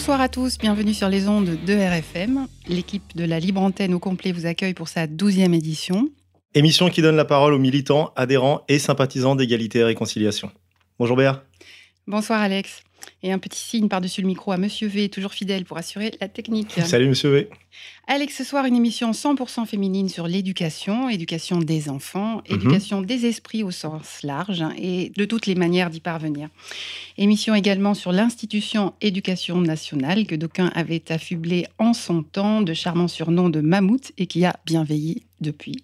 Bonsoir à tous, bienvenue sur les ondes de RFM. L'équipe de la Libre Antenne au complet vous accueille pour sa douzième édition. Émission qui donne la parole aux militants, adhérents et sympathisants d'égalité et réconciliation. Bonjour Béa. Bonsoir Alex. Et un petit signe par-dessus le micro à Monsieur V, toujours fidèle pour assurer la technique. Salut Monsieur V. Alex, ce soir, une émission 100% féminine sur l'éducation, éducation des enfants, Mhm. éducation des esprits au sens large hein, et de toutes les manières d'y parvenir. Émission également sur l'institution éducation nationale que d'aucuns avaient affublé en son temps de charmants surnoms de mammouth et qui a bien veillé depuis.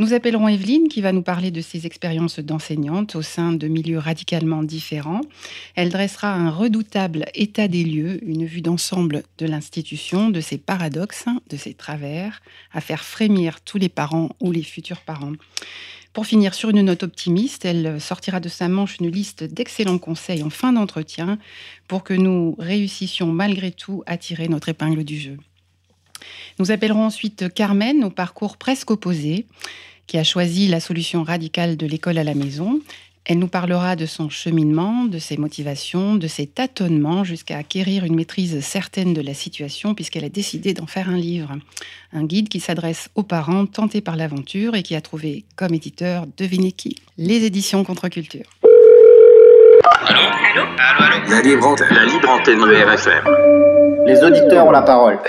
Nous appellerons Evelyne qui va nous parler de ses expériences d'enseignante au sein de milieux radicalement différents. Elle dressera un redoutable état des lieux, une vue d'ensemble de l'institution, de ses paradoxes, de ses travers, à faire frémir tous les parents ou les futurs parents. Pour finir sur une note optimiste, elle sortira de sa manche une liste d'excellents conseils en fin d'entretien pour que nous réussissions malgré tout à tirer notre épingle du jeu. Nous appellerons ensuite Carmen au parcours presque opposé, qui a choisi la solution radicale de l'école à la maison. Elle nous parlera de son cheminement, de ses motivations, de ses tâtonnements jusqu'à acquérir une maîtrise certaine de la situation puisqu'elle a décidé d'en faire un livre. Un guide qui s'adresse aux parents tentés par l'aventure et qui a trouvé comme éditeur, devinez qui Les éditions Contre-Culture. La libre antenne. La libre antenne de RFM. Les auditeurs ont la parole.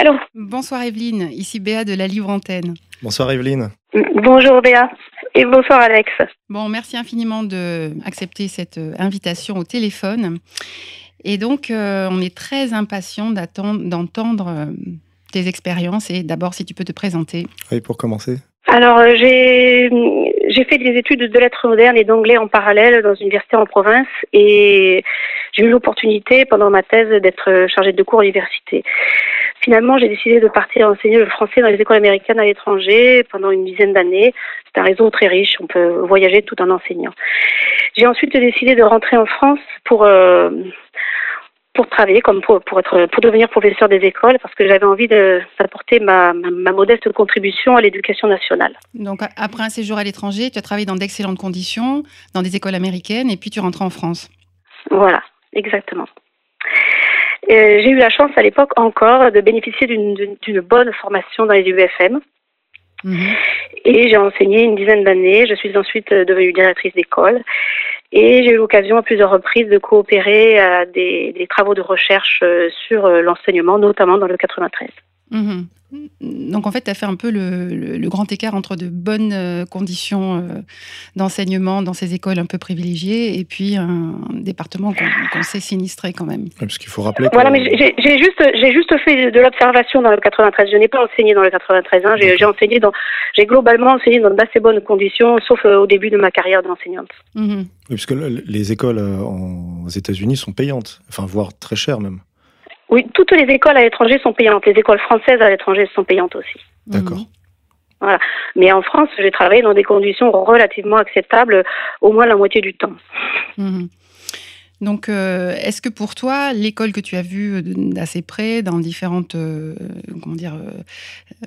Allô Bonsoir Evelyne, ici Béa de la Livre Antenne. Bonsoir Evelyne. Bonjour Béa et bonsoir Alex. Bon, merci infiniment de accepter cette euh, invitation au téléphone. Et donc, euh, on est très impatient d'attendre- d'entendre euh, tes expériences et d'abord si tu peux te présenter. Oui, pour commencer. Alors j'ai j'ai fait des études de lettres modernes et d'anglais en parallèle dans une université en province et j'ai eu l'opportunité pendant ma thèse d'être chargée de cours à l'université. Finalement, j'ai décidé de partir enseigner le français dans les écoles américaines à l'étranger pendant une dizaine d'années. C'est un réseau très riche, on peut voyager tout en enseignant. J'ai ensuite décidé de rentrer en France pour euh, pour travailler, comme pour, pour, être, pour devenir professeur des écoles, parce que j'avais envie d'apporter ma, ma, ma modeste contribution à l'éducation nationale. Donc, a- après un séjour à l'étranger, tu as travaillé dans d'excellentes conditions, dans des écoles américaines, et puis tu rentres en France. Voilà, exactement. J'ai eu la chance à l'époque encore de bénéficier d'une- bonne formation dans les UFM Mhm. et j'ai enseigné une dizaine d'années. Je suis ensuite euh, devenue directrice d'école et j'ai eu l'occasion à plusieurs reprises de coopérer à des, des travaux de recherche euh, sur euh, l'enseignement, notamment dans le 93. Mhm. Donc, en fait, tu as fait un peu le, le- le grand écart entre de bonnes euh, conditions euh, d'enseignement dans ces écoles un peu privilégiées et puis un département qu'on sait sinistré quand même. Oui, parce qu'il faut rappeler que... Voilà, mais j'ai juste, fait de l'observation dans le 93. Je n'ai pas enseigné dans le 93. Hein. J'ai enseigné dans, j'ai globalement enseigné dans d'assez bonnes conditions, sauf euh, au début de ma carrière d'enseignante. Mhm. Oui, parce que le- les écoles en- aux États-Unis sont payantes, enfin voire très chères même. Oui, toutes les écoles à l'étranger sont payantes. Les écoles françaises à l'étranger sont payantes aussi. D'accord. Mhm. Mais en France, j'ai travaillé dans des conditions relativement acceptables, au moins la moitié du temps. Mhm. Donc, euh, est-ce que pour toi, l'école que tu as vue euh, d'assez près, dans différentes euh, comment dire, euh,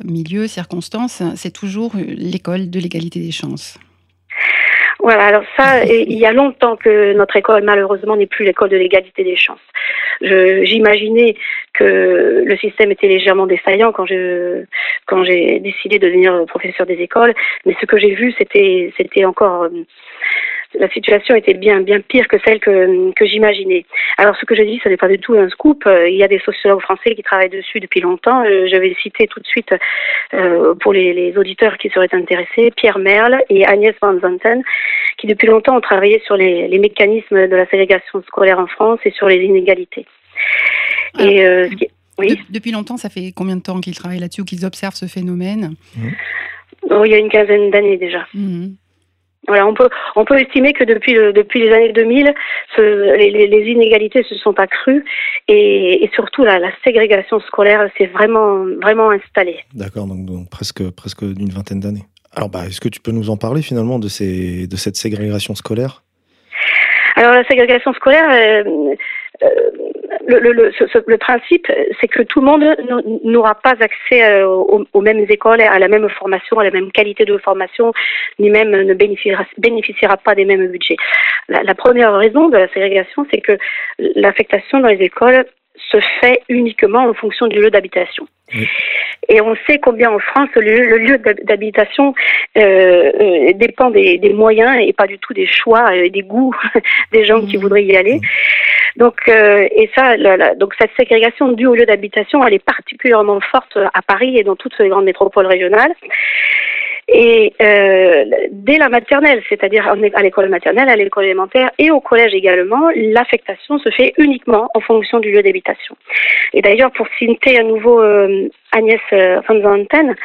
milieux, circonstances, c'est toujours l'école de l'égalité des chances? Voilà, alors ça, il y a longtemps que notre école, malheureusement, n'est plus l'école de l'égalité des chances. J'imaginais que le système était légèrement défaillant quand je quand j'ai décidé de devenir professeur des écoles, mais ce que j'ai vu, c'était c'était encore euh, la situation était bien bien pire que celle que que j'imaginais. Alors ce que je dis, ce n'est pas du tout un scoop. Euh, Il y a des sociologues français qui travaillent dessus depuis longtemps. Euh, Je vais citer tout de suite euh, pour les, les auditeurs qui seraient intéressés Pierre Merle et Agnès Van Zanten, qui depuis longtemps ont travaillé sur les, les mécanismes de la ségrégation scolaire en France et sur les inégalités. Et euh, qui- oui. De- depuis longtemps, ça fait combien de temps qu'ils travaillent là-dessus ou qu'ils observent ce phénomène? Oh, il y a une quinzaine d'années déjà. Mhm. Voilà, on peut, on peut estimer que depuis, le, depuis les années 2000, ce, les, inégalités se sont accrues et, et surtout la, la ségrégation scolaire s'est vraiment, vraiment installée. D'accord, donc, donc presque, presque d'une vingtaine d'années. Alors, bah, est-ce que tu peux nous en parler finalement de, ces, de cette ségrégation scolaire? Alors, la ségrégation scolaire, euh, euh, le, principe, c'est que tout le monde n'aura pas accès euh, aux, mêmes écoles, à la même formation, à la même qualité de formation, ni même ne bénéficiera, pas des mêmes budgets. La première raison de la ségrégation, c'est que l'affectation dans les écoles se fait uniquement en fonction du lieu d'habitation. Oui. Et on sait combien en France le, lieu d'habitation euh, euh, dépend des, des, moyens et pas du tout des choix et des goûts des gens mmh. qui voudraient y aller. Donc, euh, et ça, la, la, donc cette ségrégation due au lieu d'habitation, elle est particulièrement forte à Paris et dans toutes les grandes métropoles régionales. Et euh, dès la maternelle, c'est-à-dire à l'école maternelle, à l'école élémentaire et au collège également, l'affectation se fait uniquement en fonction du lieu d'habitation. Et d'ailleurs, pour citer à nouveau euh, Agnès euh, van Zanten,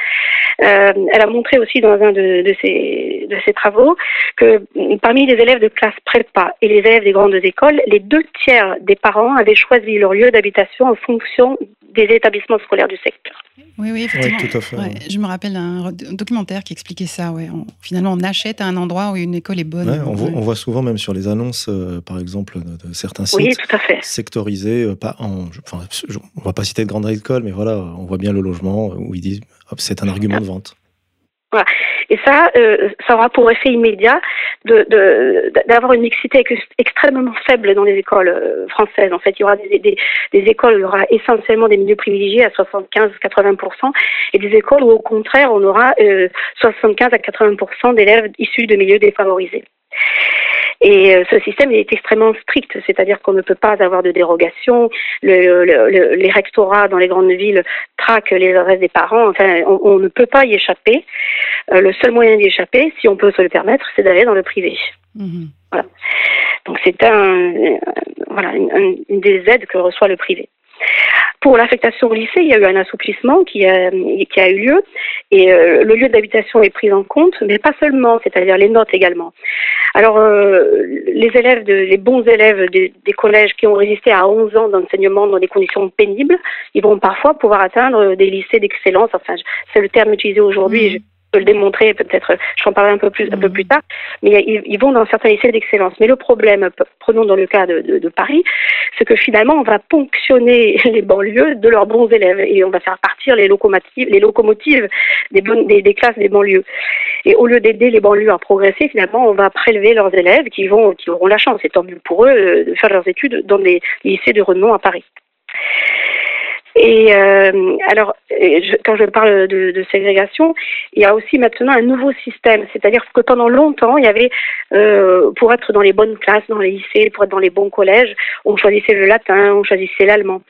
euh, elle a montré aussi dans un de, de, ses, de ses travaux que parmi les élèves de classe prépa et les élèves des grandes écoles, les deux tiers des parents avaient choisi leur lieu d'habitation en fonction des établissements scolaires du secteur. Oui, oui, effectivement. Oui, tout à fait. Ouais, je me rappelle d'un documentaire qui expliquait ça. Ouais. On, finalement, on achète à un endroit où une école est bonne. Ouais, on, voit, on, voit, souvent même sur les annonces, euh, par exemple, de, de, certains sites oui, tout à fait. sectorisés. Euh, pas en, enfin, on ne va pas citer de grandes écoles, mais voilà, on voit bien le logement où ils disent c'est un argument de vente. Et ça, euh, ça aura pour effet immédiat d'avoir une mixité extrêmement faible dans les écoles euh, françaises. En fait, il y aura des écoles où il y aura essentiellement des milieux privilégiés à 75-80%, et des écoles où au contraire on aura euh, 75 à 80% d'élèves issus de milieux défavorisés. Et euh, ce système est extrêmement strict, c'est-à-dire qu'on ne peut pas avoir de dérogation. Le, le, le, les rectorats dans les grandes villes traquent les adresses des parents. Enfin, on, on ne peut pas y échapper. Euh, le seul moyen d'y échapper, si on peut se le permettre, c'est d'aller dans le privé. Mmh. Voilà. Donc c'est un, euh, voilà, une, une des aides que reçoit le privé. Pour l'affectation au lycée, il y a eu un assouplissement qui a, qui a eu lieu et euh, le lieu d'habitation est pris en compte, mais pas seulement, c'est-à-dire les notes également. Alors, euh, les élèves, de, les bons élèves des, des collèges qui ont résisté à 11 ans d'enseignement dans des conditions pénibles, ils vont parfois pouvoir atteindre des lycées d'excellence. Enfin, c'est le terme utilisé aujourd'hui. Mmh le démontrer, peut-être, je en parlerai un peu plus, un peu plus tard, mais ils, ils vont dans certains lycées d'excellence. Mais le problème, prenons dans le cas de, de, de Paris, c'est que finalement, on va ponctionner les banlieues de leurs bons élèves et on va faire partir les locomotives, les locomotives des, bonnes, des, des classes des banlieues. Et au lieu d'aider les banlieues à progresser, finalement, on va prélever leurs élèves qui vont, qui auront la chance, et tant mieux pour eux, de faire leurs études dans des lycées de renom à Paris. Et euh, alors, je, quand je parle de, de, ségrégation, il y a aussi maintenant un nouveau système, c'est-à-dire que pendant longtemps, il y avait, euh, pour être dans les bonnes classes, dans les lycées, pour être dans les bons collèges, on choisissait le latin, on choisissait l'allemand.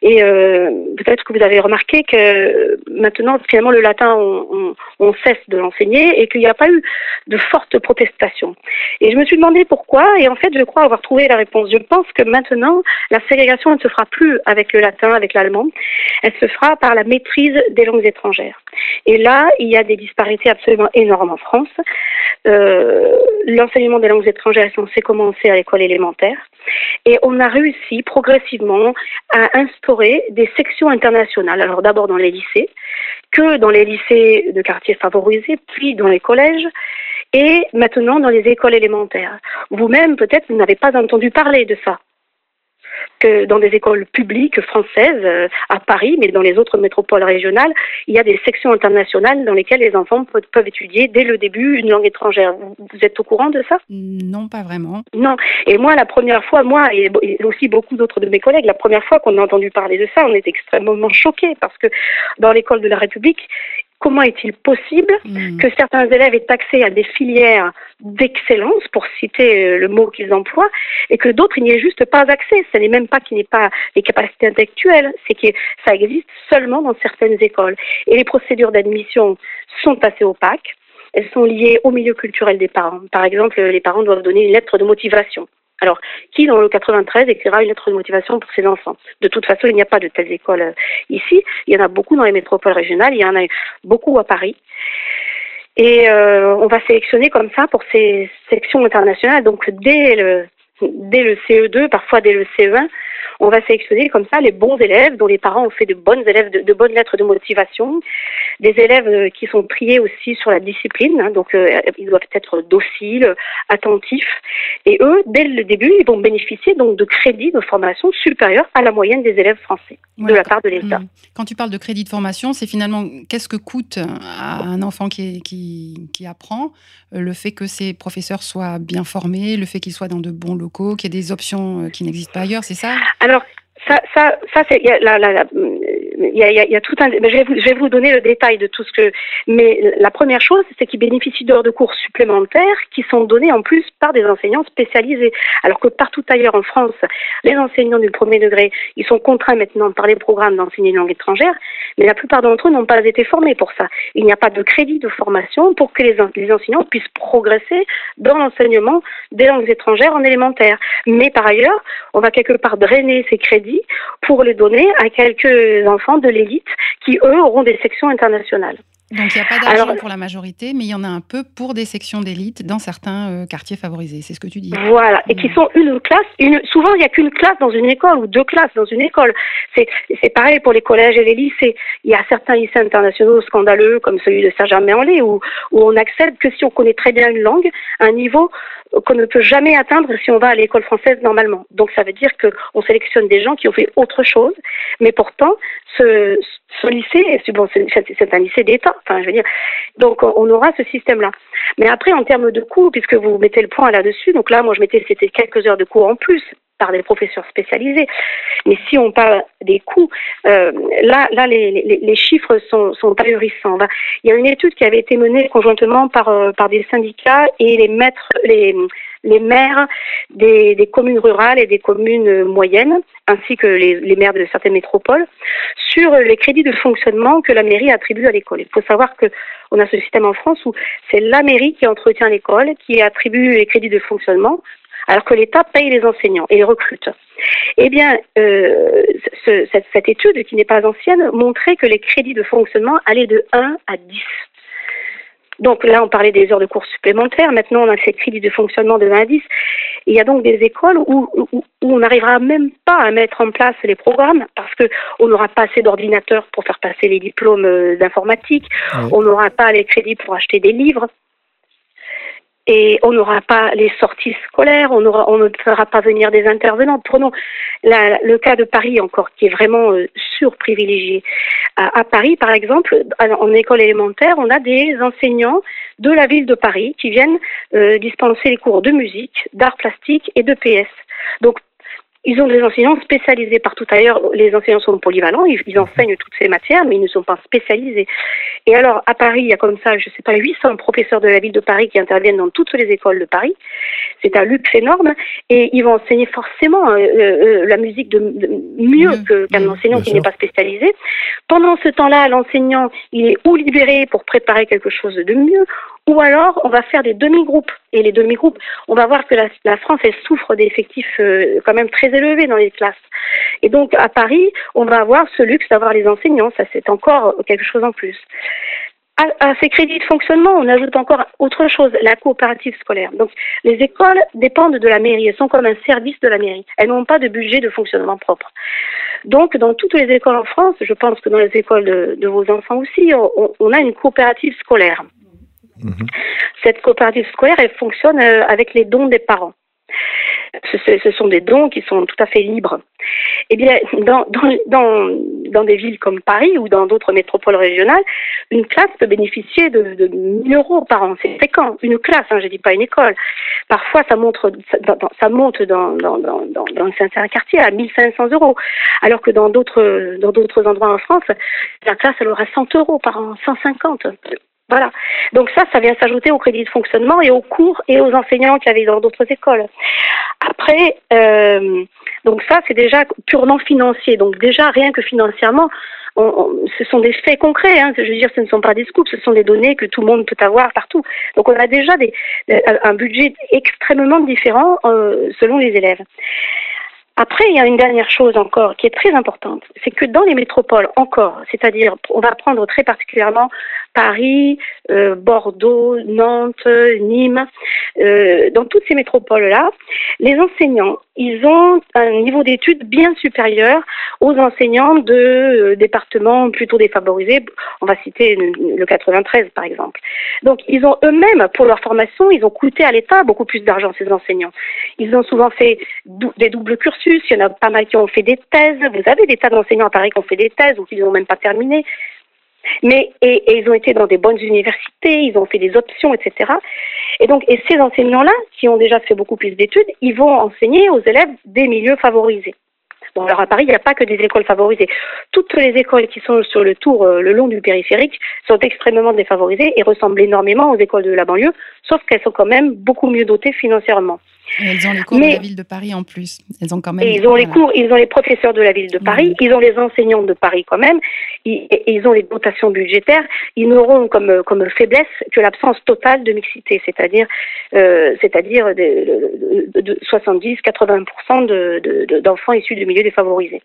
Et euh, peut-être que vous avez remarqué que maintenant, finalement, le latin, on, on, on cesse de l'enseigner et qu'il n'y a pas eu de fortes protestations. Et je me suis demandé pourquoi, et en fait, je crois avoir trouvé la réponse. Je pense que maintenant, la ségrégation ne se fera plus avec le latin, avec l'allemand elle se fera par la maîtrise des langues étrangères. Et là, il y a des disparités absolument énormes en France. Euh, L'enseignement des langues étrangères est censé commencer à l'école élémentaire. Et on a réussi progressivement à instaurer des sections internationales. Alors d'abord dans les lycées, que dans les lycées de quartiers favorisés, puis dans les collèges, et maintenant dans les écoles élémentaires. Vous-même, peut-être, vous n'avez pas entendu parler de ça que dans des écoles publiques françaises euh, à Paris, mais dans les autres métropoles régionales, il y a des sections internationales dans lesquelles les enfants peuvent, étudier dès le début une langue étrangère. Vous, êtes au courant de ça? Non, pas vraiment. Non. Et moi, la première fois, moi et aussi beaucoup d'autres de mes collègues, la première fois qu'on a entendu parler de ça, on est extrêmement choqués parce que dans l'école de la République, comment est-il possible mmh. que certains élèves aient accès à des filières d'excellence, pour citer euh, le mot qu'ils emploient, et que d'autres n'y aient juste pas accès? Ce n'est même pas qu'il n'y ait pas les capacités intellectuelles, c'est que ça existe seulement dans certaines écoles. Et les procédures d'admission sont assez opaques. Elles sont liées au milieu culturel des parents. Par exemple, les parents doivent donner une lettre de motivation. Alors, qui dans le 93 écrira une lettre de motivation pour ses enfants? De toute façon, il n'y a pas de telles écoles ici. Il y en a beaucoup dans les métropoles régionales. Il y en a beaucoup à Paris. Et euh, on va sélectionner comme ça pour ces sections internationales. Donc dès le, dès le CE2, parfois dès le CE1, on va sélectionner comme ça les bons élèves dont les parents ont fait de bonnes élèves, de, bonnes lettres de motivation, des élèves euh, qui sont triés aussi sur la discipline, hein, donc euh, ils doivent être dociles, attentifs, et eux, dès le début, ils vont bénéficier donc de crédits de formation supérieurs à la moyenne des élèves français de la part de l'État. Mmh. Quand tu parles de crédits de formation, c'est finalement qu'est-ce que coûte à un enfant qui, qui, qui apprend euh, le fait que ses professeurs soient bien formés, le fait qu'ils soient dans de bons locaux, qu'il y ait des options qui n'existent pas ailleurs, c'est ça? Alors, ça, ça, ça c'est il y a, tout un. Je vais, vous, je vais vous donner le détail de tout ce que. Mais la première chose, c'est qu'ils bénéficient d'heures de cours supplémentaires qui sont données en plus par des enseignants spécialisés. Alors que partout ailleurs en France, les enseignants du premier degré, ils sont contraints maintenant par les programmes d'enseigner une langue étrangère, mais la plupart d'entre eux n'ont pas été formés pour ça. Il n'y a pas de crédit de formation pour que les, les enseignants puissent progresser dans l'enseignement des langues étrangères en élémentaire. Mais par ailleurs, on va quelque part drainer ces crédits pour les donner à quelques enfants de l'élite qui, eux, auront des sections internationales. Donc il n'y a pas d'argent pour la majorité, mais il y en a un peu pour des sections d'élite dans certains euh, quartiers favorisés. C'est ce que tu dis. Voilà, et qui sont une classe. Une, souvent, il n'y a qu'une classe dans une école ou deux classes dans une école. C'est pareil pour les collèges et les lycées. Il y a certains lycées internationaux scandaleux, comme celui de Saint-Germain-en-Laye, où, où on accède que si on connaît très bien une langue, un niveau qu'on ne peut jamais atteindre si on va à l'école française normalement. Donc ça veut dire qu'on sélectionne des gens qui ont fait autre chose, mais pourtant ce, ce lycée, c'est un lycée d'État, enfin je veux dire, donc on aura ce système-là. Mais après en termes de coûts, puisque vous mettez le point là-dessus, donc là moi je mettais c'était quelques heures de cours en plus par des professeurs spécialisés. Mais si on parle des coûts, euh, là, là les, les, chiffres sont, sont ahurissants. Il y a une étude qui avait été menée conjointement par, euh, par des syndicats et les maîtres, les, les maires des, communes rurales et des communes moyennes, ainsi que les, maires de certaines métropoles, sur les crédits de fonctionnement que la mairie attribue à l'école. Il faut savoir que on a ce système en France où c'est la mairie qui entretient l'école, qui attribue les crédits de fonctionnement alors que l'État paye les enseignants et les recrute. Eh bien, euh, ce, cette, cette, étude, qui n'est pas ancienne, montrait que les crédits de fonctionnement allaient de 1 à 10. Donc là, on parlait des heures de cours supplémentaires. Maintenant, on a ces crédits de fonctionnement de 1 à 10. il y a donc des écoles où, où, où on n'arrivera même pas à mettre en place les programmes parce qu'on n'aura pas assez d'ordinateurs pour faire passer les diplômes euh, d'informatique. On n'aura pas les crédits pour acheter des livres et on n'aura pas les sorties scolaires, on, ne fera pas venir des intervenants. Prenons le cas de Paris encore, qui est vraiment euh, surprivilégié. À, à, Paris, par exemple, en école élémentaire, on a des enseignants de la ville de Paris qui viennent euh, dispenser les cours de musique, d'art plastique et de PS. Donc ils ont des enseignants spécialisés partout ailleurs. Les enseignants sont polyvalents, ils, ils, enseignent toutes ces matières, mais ils ne sont pas spécialisés. Et alors, à Paris, il y a comme ça, je ne sais pas, 800 professeurs de la ville de Paris qui interviennent dans toutes les écoles de Paris. C'est un luxe énorme. Et ils vont enseigner forcément euh, euh, la musique de, de mieux mmh, qu'un mmh, enseignant qui n'est pas spécialisé. Pendant ce temps-là, l'enseignant, il est ou libéré pour préparer quelque chose de mieux, ou alors on va faire des demi-groupes. Et les demi-groupes, on va voir que la, France, elle souffre d'effectifs euh, quand même très élevés dans les classes. Et donc à Paris, on va avoir ce luxe d'avoir les enseignants, ça c'est encore quelque chose en plus. À, ces crédits de fonctionnement, on ajoute encore autre chose, la coopérative scolaire. Donc, les écoles dépendent de la mairie, elles sont comme un service de la mairie. Elles n'ont pas de budget de fonctionnement propre. Donc, dans toutes les écoles en France, je pense que dans les écoles de, vos enfants aussi, on, a une coopérative scolaire. Mmh. Cette coopérative scolaire, elle fonctionne euh, avec les dons des parents. Ce, sont des dons qui sont tout à fait libres. Eh bien, dans, dans, dans, des villes comme Paris ou dans d'autres métropoles régionales, une classe peut bénéficier de, de 1000 euros par an. C'est fréquent. Une classe, hein, je dis pas une école. Parfois, ça, montre, ça, monte dans, dans, dans, dans, certains quartiers à 1500 euros. Alors que dans d'autres, dans d'autres endroits en France, la classe, elle aura 100 euros par an, 150. Voilà. Donc ça, ça vient s'ajouter au crédit de fonctionnement et aux cours et aux enseignants qu'il y avait dans d'autres écoles. Après, euh, donc ça, c'est déjà purement financier. Donc déjà, rien que financièrement, ce sont des faits concrets. Hein. Je veux dire, ce ne sont pas des scoops, ce sont des données que tout le monde peut avoir partout. Donc on a déjà des, un budget extrêmement différent euh, selon les élèves. Après, il y a une dernière chose encore qui est très importante, c'est que dans les métropoles encore, c'est-à-dire, on va prendre très particulièrement Paris, euh, Bordeaux, Nantes, Nîmes, euh, dans toutes ces métropoles-là, les enseignants, ils ont un niveau d'études bien supérieur aux enseignants de euh, départements plutôt défavorisés. On va citer le, le 93 par exemple. Donc ils ont eux-mêmes, pour leur formation, ils ont coûté à l'État beaucoup plus d'argent, ces enseignants. Ils ont souvent fait des doubles cursus, il y en a pas mal qui ont fait des thèses. Vous avez des tas d'enseignants à Paris qui ont fait des thèses ou qui n'ont même pas terminé. Mais et, ils ont été dans des bonnes universités, ils ont fait des options, etc. Et donc, ces enseignants-là, qui ont déjà fait beaucoup plus d'études, ils vont enseigner aux élèves des milieux favorisés. Bon, alors à Paris, il n'y a pas que des écoles favorisées. Toutes les écoles qui sont sur le tour, euh, le long du périphérique, sont extrêmement défavorisées et ressemblent énormément aux écoles de la banlieue, sauf qu'elles sont quand même beaucoup mieux dotées financièrement. Et elles ont les cours Mais- de la ville de Paris en plus. Elles ont quand même. Et ils ont les cours, ils ont les professeurs de la ville de Paris, ils ont les enseignants de Paris quand même, ils, ils ont les dotations budgétaires. Ils n'auront comme, comme faiblesse que l'absence totale de mixité, c'est-à-dire euh, c'est-à-dire de, de, de 70-80% de- de- de- d'enfants issus de milieux défavorisés.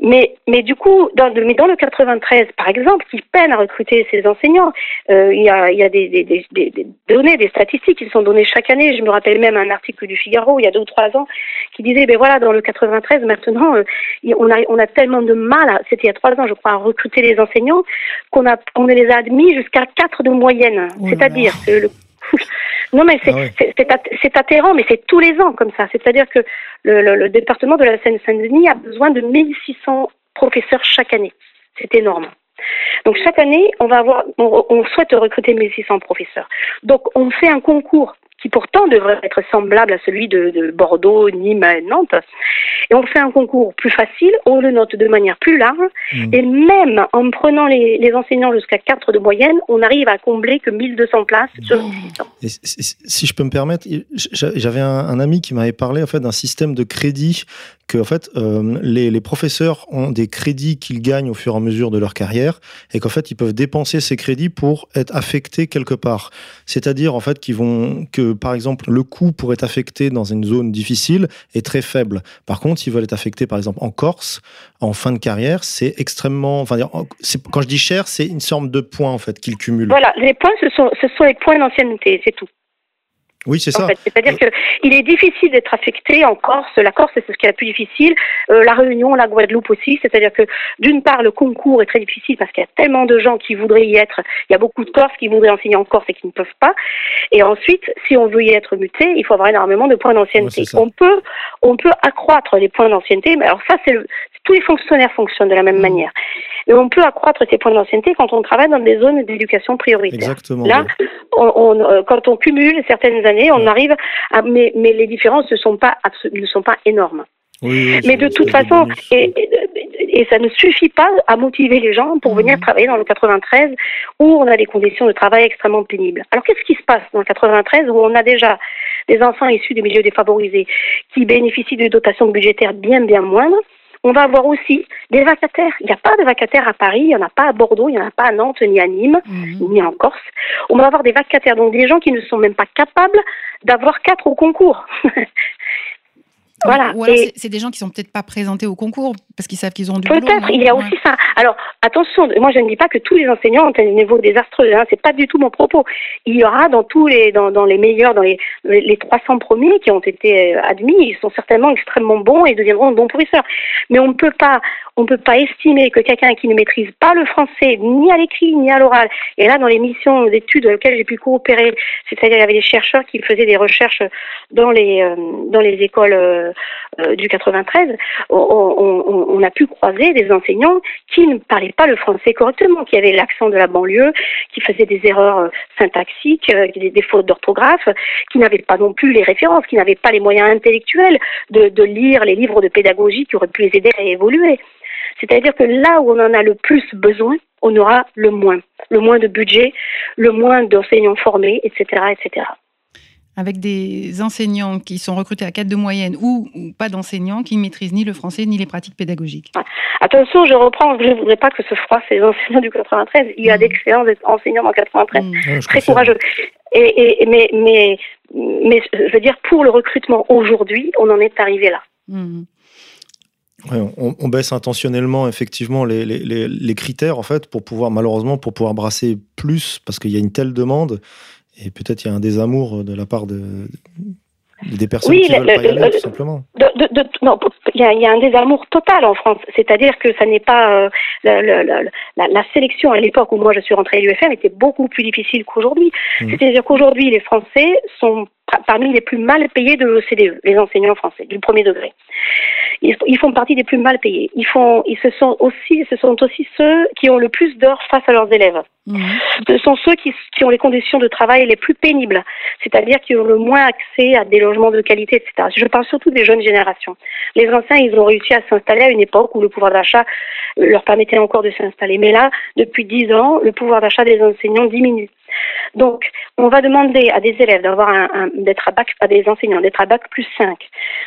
Mais, mais du coup, dans, le- mais dans le 93, par exemple, qui peine à recruter ces enseignants, euh, il y a, il y a des, des, des, des- des données, des statistiques qui sont données chaque année. Je me rappelle même un article du Figaro il y a deux ou trois ans qui disait, ben voilà, dans le 93, maintenant, euh, on, a, on a tellement de mal, c'était il y a trois ans, je crois, à recruter les enseignants qu'on a, on les a admis jusqu'à 4 de moyenne. Oh C'est-à-dire que le non, mais c'est Ah atterrant, mais c'est tous les ans comme ça. C'est-à-dire que le, le- le département de la Seine-Saint-Denis a besoin de 1600 professeurs chaque année. C'est énorme. Donc chaque année, on va avoir, on, on souhaite recruter 1600 professeurs. Donc on fait un concours qui pourtant devrait être semblable à celui de, de Bordeaux, Nîmes, et Nantes. Et on fait un concours plus facile, on le note de manière plus large, Mhm. et même en prenant les, les enseignants jusqu'à 4 de moyenne, on arrive à combler que 1200 places sur 1600. Et si- si si je peux me permettre, j'a- j'avais un, un ami qui m'avait parlé en fait d'un système de crédit que en fait euh, les, les professeurs ont des crédits qu'ils gagnent au fur et à mesure de leur carrière et qu'en fait ils peuvent dépenser ces crédits pour être affectés quelque part. C'est-à-dire en fait qu'ils vont que par exemple le coût pour être affecté dans une zone difficile est très faible. Par contre, s'ils veulent être affectés par exemple en Corse en fin de carrière, c'est extrêmement. Enfin, quand je dis cher, c'est une sorte de points en fait qu'ils cumulent. Voilà, les points, ce sont, ce sont les points d'ancienneté, c'est tout. Oui, c'est ça. C'est-à-dire que il est difficile d'être affecté en Corse. La Corse, c'est ce qui est le plus difficile. Euh, la Réunion, la Guadeloupe aussi. C'est-à-dire que d'une part, le concours est très difficile parce qu'il y a tellement de gens qui voudraient y être. Il y a beaucoup de Corses qui voudraient enseigner en Corse et qui ne peuvent pas. Et ensuite, si on veut y être muté, il faut avoir énormément de points d'ancienneté. On peut, on peut accroître les points d'ancienneté. Mais alors ça, c'est le, tous les fonctionnaires fonctionnent de la même Mhm. manière. Mais on peut accroître ces points d'ancienneté quand on travaille dans des zones d'éducation prioritaire. Exactement. Là, on, on, euh, quand on cumule certaines années, on Ouais. arrive à, mais, mais les différences ne sont pas, abso- ne sont pas énormes. Oui, Mais de toute façon, et, et, et ça ne suffit pas à motiver les gens pour venir Mhm. travailler dans le 93 où on a des conditions de travail extrêmement pénibles. Alors qu'est-ce qui se passe dans le 93 où on a déjà des enfants issus des milieux défavorisés qui bénéficient de dotations budgétaires bien bien moindres on va avoir aussi des vacataires. Il n'y a pas de vacataires à Paris, il n'y en a pas à Bordeaux, il n'y en a pas à Nantes ni à Nîmes Mhm. ni en Corse. On va avoir des vacataires, donc des gens qui ne sont même pas capables d'avoir quatre au concours. Voilà. Ou alors, c'est- des gens qui sont peut-être pas présentés au concours parce qu'ils savent qu'ils ont du boulot. Peut-être, il y a Ouais. aussi ça. Alors, attention, moi je ne dis pas que tous les enseignants ont un niveau désastreux, hein, c'est pas du tout mon propos. Il y aura dans tous les, dans, dans les meilleurs, dans les, les les 300 premiers qui ont été euh, admis, ils sont certainement extrêmement bons et deviendront de bons professeurs. Mais on ne peut pas, on ne peut pas estimer que quelqu'un qui ne maîtrise pas le français, ni à l'écrit, ni à l'oral, et là dans les missions d'études dans lesquelles j'ai pu coopérer, c'est-à-dire il y avait des chercheurs qui faisaient des recherches dans les, euh, dans les écoles euh, du 93, on, a pu croiser des enseignants qui ne parlaient pas le français correctement, qui avaient l'accent de la banlieue, qui faisaient des erreurs euh, syntaxiques, euh, des, des fautes d'orthographe, qui n'avaient pas non plus les références, qui n'avaient pas les moyens intellectuels de, lire les livres de pédagogie qui auraient pu les aider à évoluer. C'est-à-dire que là où on en a le plus besoin, on aura le moins. Le moins de budget, le moins d'enseignants formés, etc. Avec des enseignants qui sont recrutés à 4 de moyenne ou, ou pas d'enseignants qui ne maîtrisent ni le français ni les pratiques pédagogiques. Attention, je reprends, je ne voudrais pas que ce froisse les enseignants du 93. Il y a Mhm. d'excellents enseignants dans le 93. Mhm. Ouais, je très courageux. Et, et, mais, mais, mais je veux dire, pour le recrutement aujourd'hui, on en est arrivé là. Mhm. on, baisse intentionnellement effectivement les, les, critères en fait pour pouvoir malheureusement pour pouvoir brasser plus parce qu'il y a une telle demande et peut-être il y a un désamour de la part de, des personnes qui veulent pas y aller, tout simplement. non, il y, a, un désamour total en France. C'est-à-dire que ça n'est pas euh, la, sélection à l'époque où moi je suis rentrée à l'UFM était beaucoup plus difficile qu'aujourd'hui. Mmh. C'est-à-dire qu'aujourd'hui les Français sont parmi les plus mal payés de l'OCDE, les enseignants français du premier degré. Ils, font partie des plus mal payés. Ils font, ils se sont aussi, ce sont aussi ceux qui ont le plus d'heures face à leurs élèves. Mmh. Ce sont ceux qui, qui, ont les conditions de travail les plus pénibles, c'est-à-dire qui ont le moins accès à des logements de qualité, etc. Je parle surtout des jeunes générations. Les anciens, ils ont réussi à s'installer à une époque où le pouvoir d'achat leur permettait encore de s'installer. Mais là, depuis dix ans, le pouvoir d'achat des enseignants diminue. Donc, on va demander à des élèves d'être à bac, à des enseignants d'être à bac plus 5,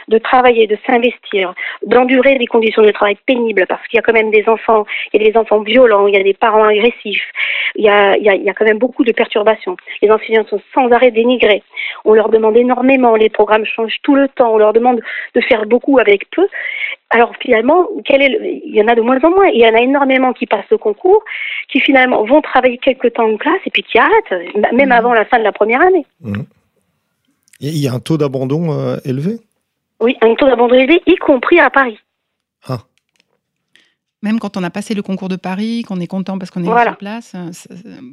de travailler, de s'investir, d'endurer des conditions de travail pénibles parce qu'il y a quand même des enfants, il des enfants violents, il y a des parents agressifs, il y a quand même beaucoup de perturbations. Les enseignants sont sans arrêt dénigrés. On leur demande énormément, les programmes changent tout le temps, on leur demande de faire beaucoup avec peu. Alors finalement, quel est il y en a de moins en moins. Il y en a énormément qui passent le concours, qui finalement vont travailler quelques temps en classe et puis qui arrêtent, même mmh. avant la fin de la première année. Mmh. Il y a un taux d'abandon euh, élevé? Oui, un taux d'abandon élevé, y compris à Paris. Ah. Même quand on a passé le concours de Paris, qu'on est content parce qu'on est voilà. sur place, euh,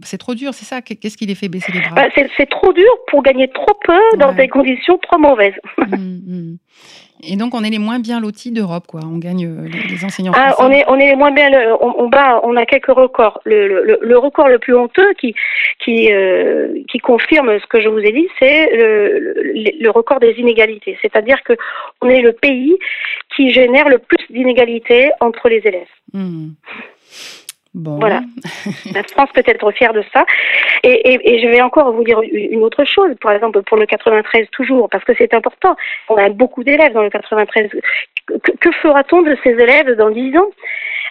c'est trop dur, c'est ça? Qu'est-ce qui les fait baisser les bras? Bah, C'est trop dur pour gagner trop peu dans des conditions trop mauvaises. Mmh, et donc, on est les moins bien lotis d'Europe, quoi. On gagne euh, les, enseignants. Ah, on est, on est les moins bien. On, on, bat, on a quelques records. Le, le, le, record le plus honteux qui, qui, euh, qui confirme ce que je vous ai dit, c'est le, le, record des inégalités. C'est-à-dire que on est le pays qui génère le plus d'inégalités entre les élèves. Mmh. Voilà. La France peut être fière de ça. Et, je vais encore vous dire une autre chose, par exemple pour le 93 toujours, parce que c'est important. On a beaucoup d'élèves dans le 93. Que, fera-t-on de ces élèves dans 10 ans?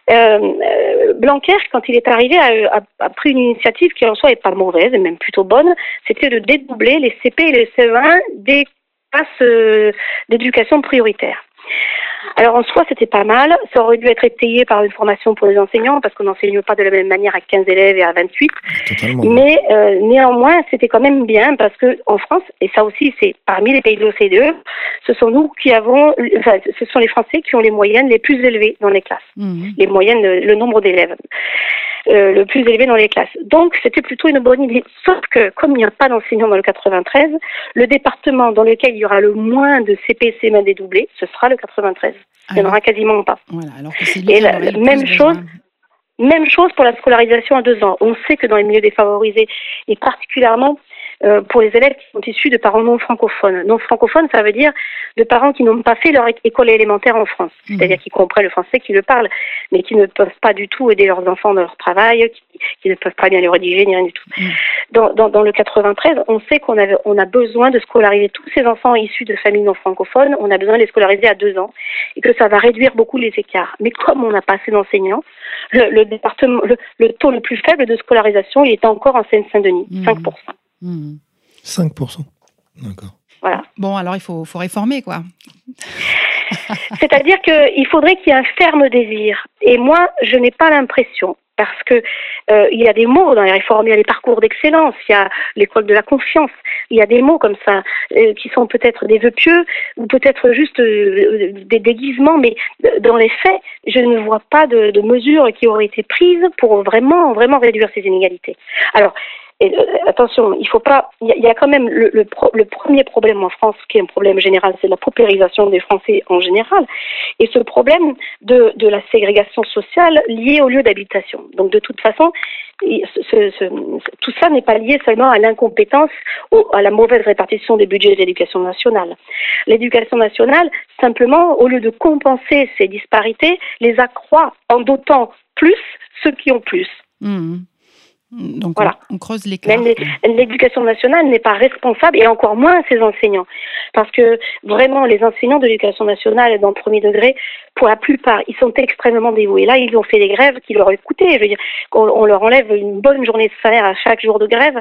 Euh, euh, Blanquer, quand il est arrivé, a, pris une initiative qui en soi n'est pas mauvaise, et même plutôt bonne, c'était de dédoubler les CP et les CE1 des classes euh, d'éducation prioritaire. Alors en soi, c'était pas mal. Ça aurait dû être étayé par une formation pour les enseignants parce qu'on n'enseigne pas de la même manière à 15 élèves et à 28. Mais euh, néanmoins, c'était quand même bien parce que en France, et ça aussi, c'est parmi les pays de l'OCDE, ce sont nous qui avons, enfin, ce sont les Français qui ont les moyennes les plus élevées dans les classes, mmh. les moyennes, le nombre d'élèves. Euh, le plus élevé dans les classes. Donc c'était plutôt une bonne idée. Sauf que comme il n'y a pas d'enseignants dans le 93, le département dans lequel il y aura le moins de CPC main dédoublés, ce sera le 93. Il n'y en aura quasiment pas. Voilà, alors que Et la, même chose. Même chose pour la scolarisation à deux ans. On sait que dans les milieux défavorisés, et particulièrement euh, pour les élèves qui sont issus de parents non francophones. Non francophones, ça veut dire de parents qui n'ont pas fait leur école élémentaire en France, mmh. c'est-à-dire qui comprennent le français, qui le parlent, mais qui ne peuvent pas du tout aider leurs enfants dans leur travail, qui, ne peuvent pas bien les rédiger, ni rien du tout. Mmh. Dans, dans, dans, le 93, on sait qu'on a, on a besoin de scolariser tous ces enfants issus de familles non francophones, on a besoin de les scolariser à deux ans, et que ça va réduire beaucoup les écarts. Mais comme on n'a pas assez d'enseignants, le, le, département, le, taux le plus faible de scolarisation, il est encore en Seine-Saint-Denis, 5%. Mmh. 5%. D'accord. Voilà. Bon, alors il faut, faut réformer, quoi. C'est-à-dire qu'il faudrait qu'il y ait un ferme désir. Et moi, je n'ai pas l'impression. Parce que euh, il y a des mots dans les réformes, il y a les parcours d'excellence, il y a l'école de la confiance, il y a des mots comme ça euh, qui sont peut-être des vœux pieux ou peut-être juste euh, des déguisements, mais dans les faits, je ne vois pas de, de mesures qui auraient été prises pour vraiment vraiment réduire ces inégalités. Alors euh, attention, il faut pas. Il y, a quand même le, premier problème en France, qui est un problème général, c'est la paupérisation des Français en général, et ce problème de, la ségrégation sociale liée au lieu d'habitation. Donc de toute façon, tout ça n'est pas lié seulement à l'incompétence, à la mauvaise répartition des budgets de l'éducation nationale. L'éducation nationale, simplement, au lieu de compenser ces disparités, les accroît en dotant plus ceux qui ont plus. Mmh. Donc Voilà. on, on creuse l'écart. Même les- l'éducation nationale n'est pas responsable et encore moins ses enseignants. Parce que vraiment, les enseignants de l'éducation nationale dans le premier degré, pour la plupart, ils sont extrêmement dévoués. Là, ils ont fait des grèves qui leur coûté. Je veux dire, on, on leur enlève une bonne journée de salaire à chaque jour de grève.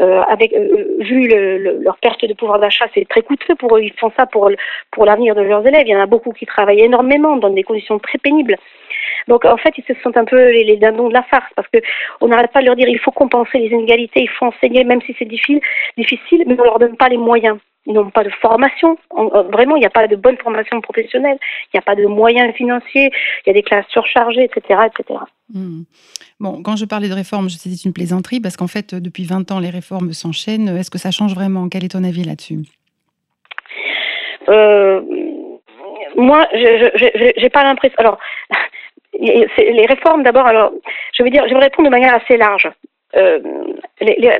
Euh, avec, euh, vu le- le- leur perte de pouvoir d'achat, c'est très coûteux pour eux. Ils font ça pour, pour l'avenir de leurs élèves. Il y en a beaucoup qui travaillent énormément dans des conditions très pénibles. Donc en fait, ils se sentent un peu les, les dindons de la farce parce que on n'arrête pas de leur dire il faut compenser les inégalités, il faut enseigner même si c'est difficile, difficile, mais on leur donne pas les moyens. Ils n'ont pas de formation. On- vraiment, il n'y a pas de bonne formation professionnelle. Il n'y a pas de moyens financiers. Il y a des classes surchargées, etc., etc. Hmm. Bon, quand je parlais de réforme, je sais que c'est une plaisanterie parce qu'en fait, depuis 20 ans, les réformes s'enchaînent. Est-ce que ça change vraiment? Quel est ton avis là-dessus? Euh, moi, je j'ai pas l'impression. Alors, les réformes, d'abord, alors, je veux dire, je vais répondre de manière assez large. Euh,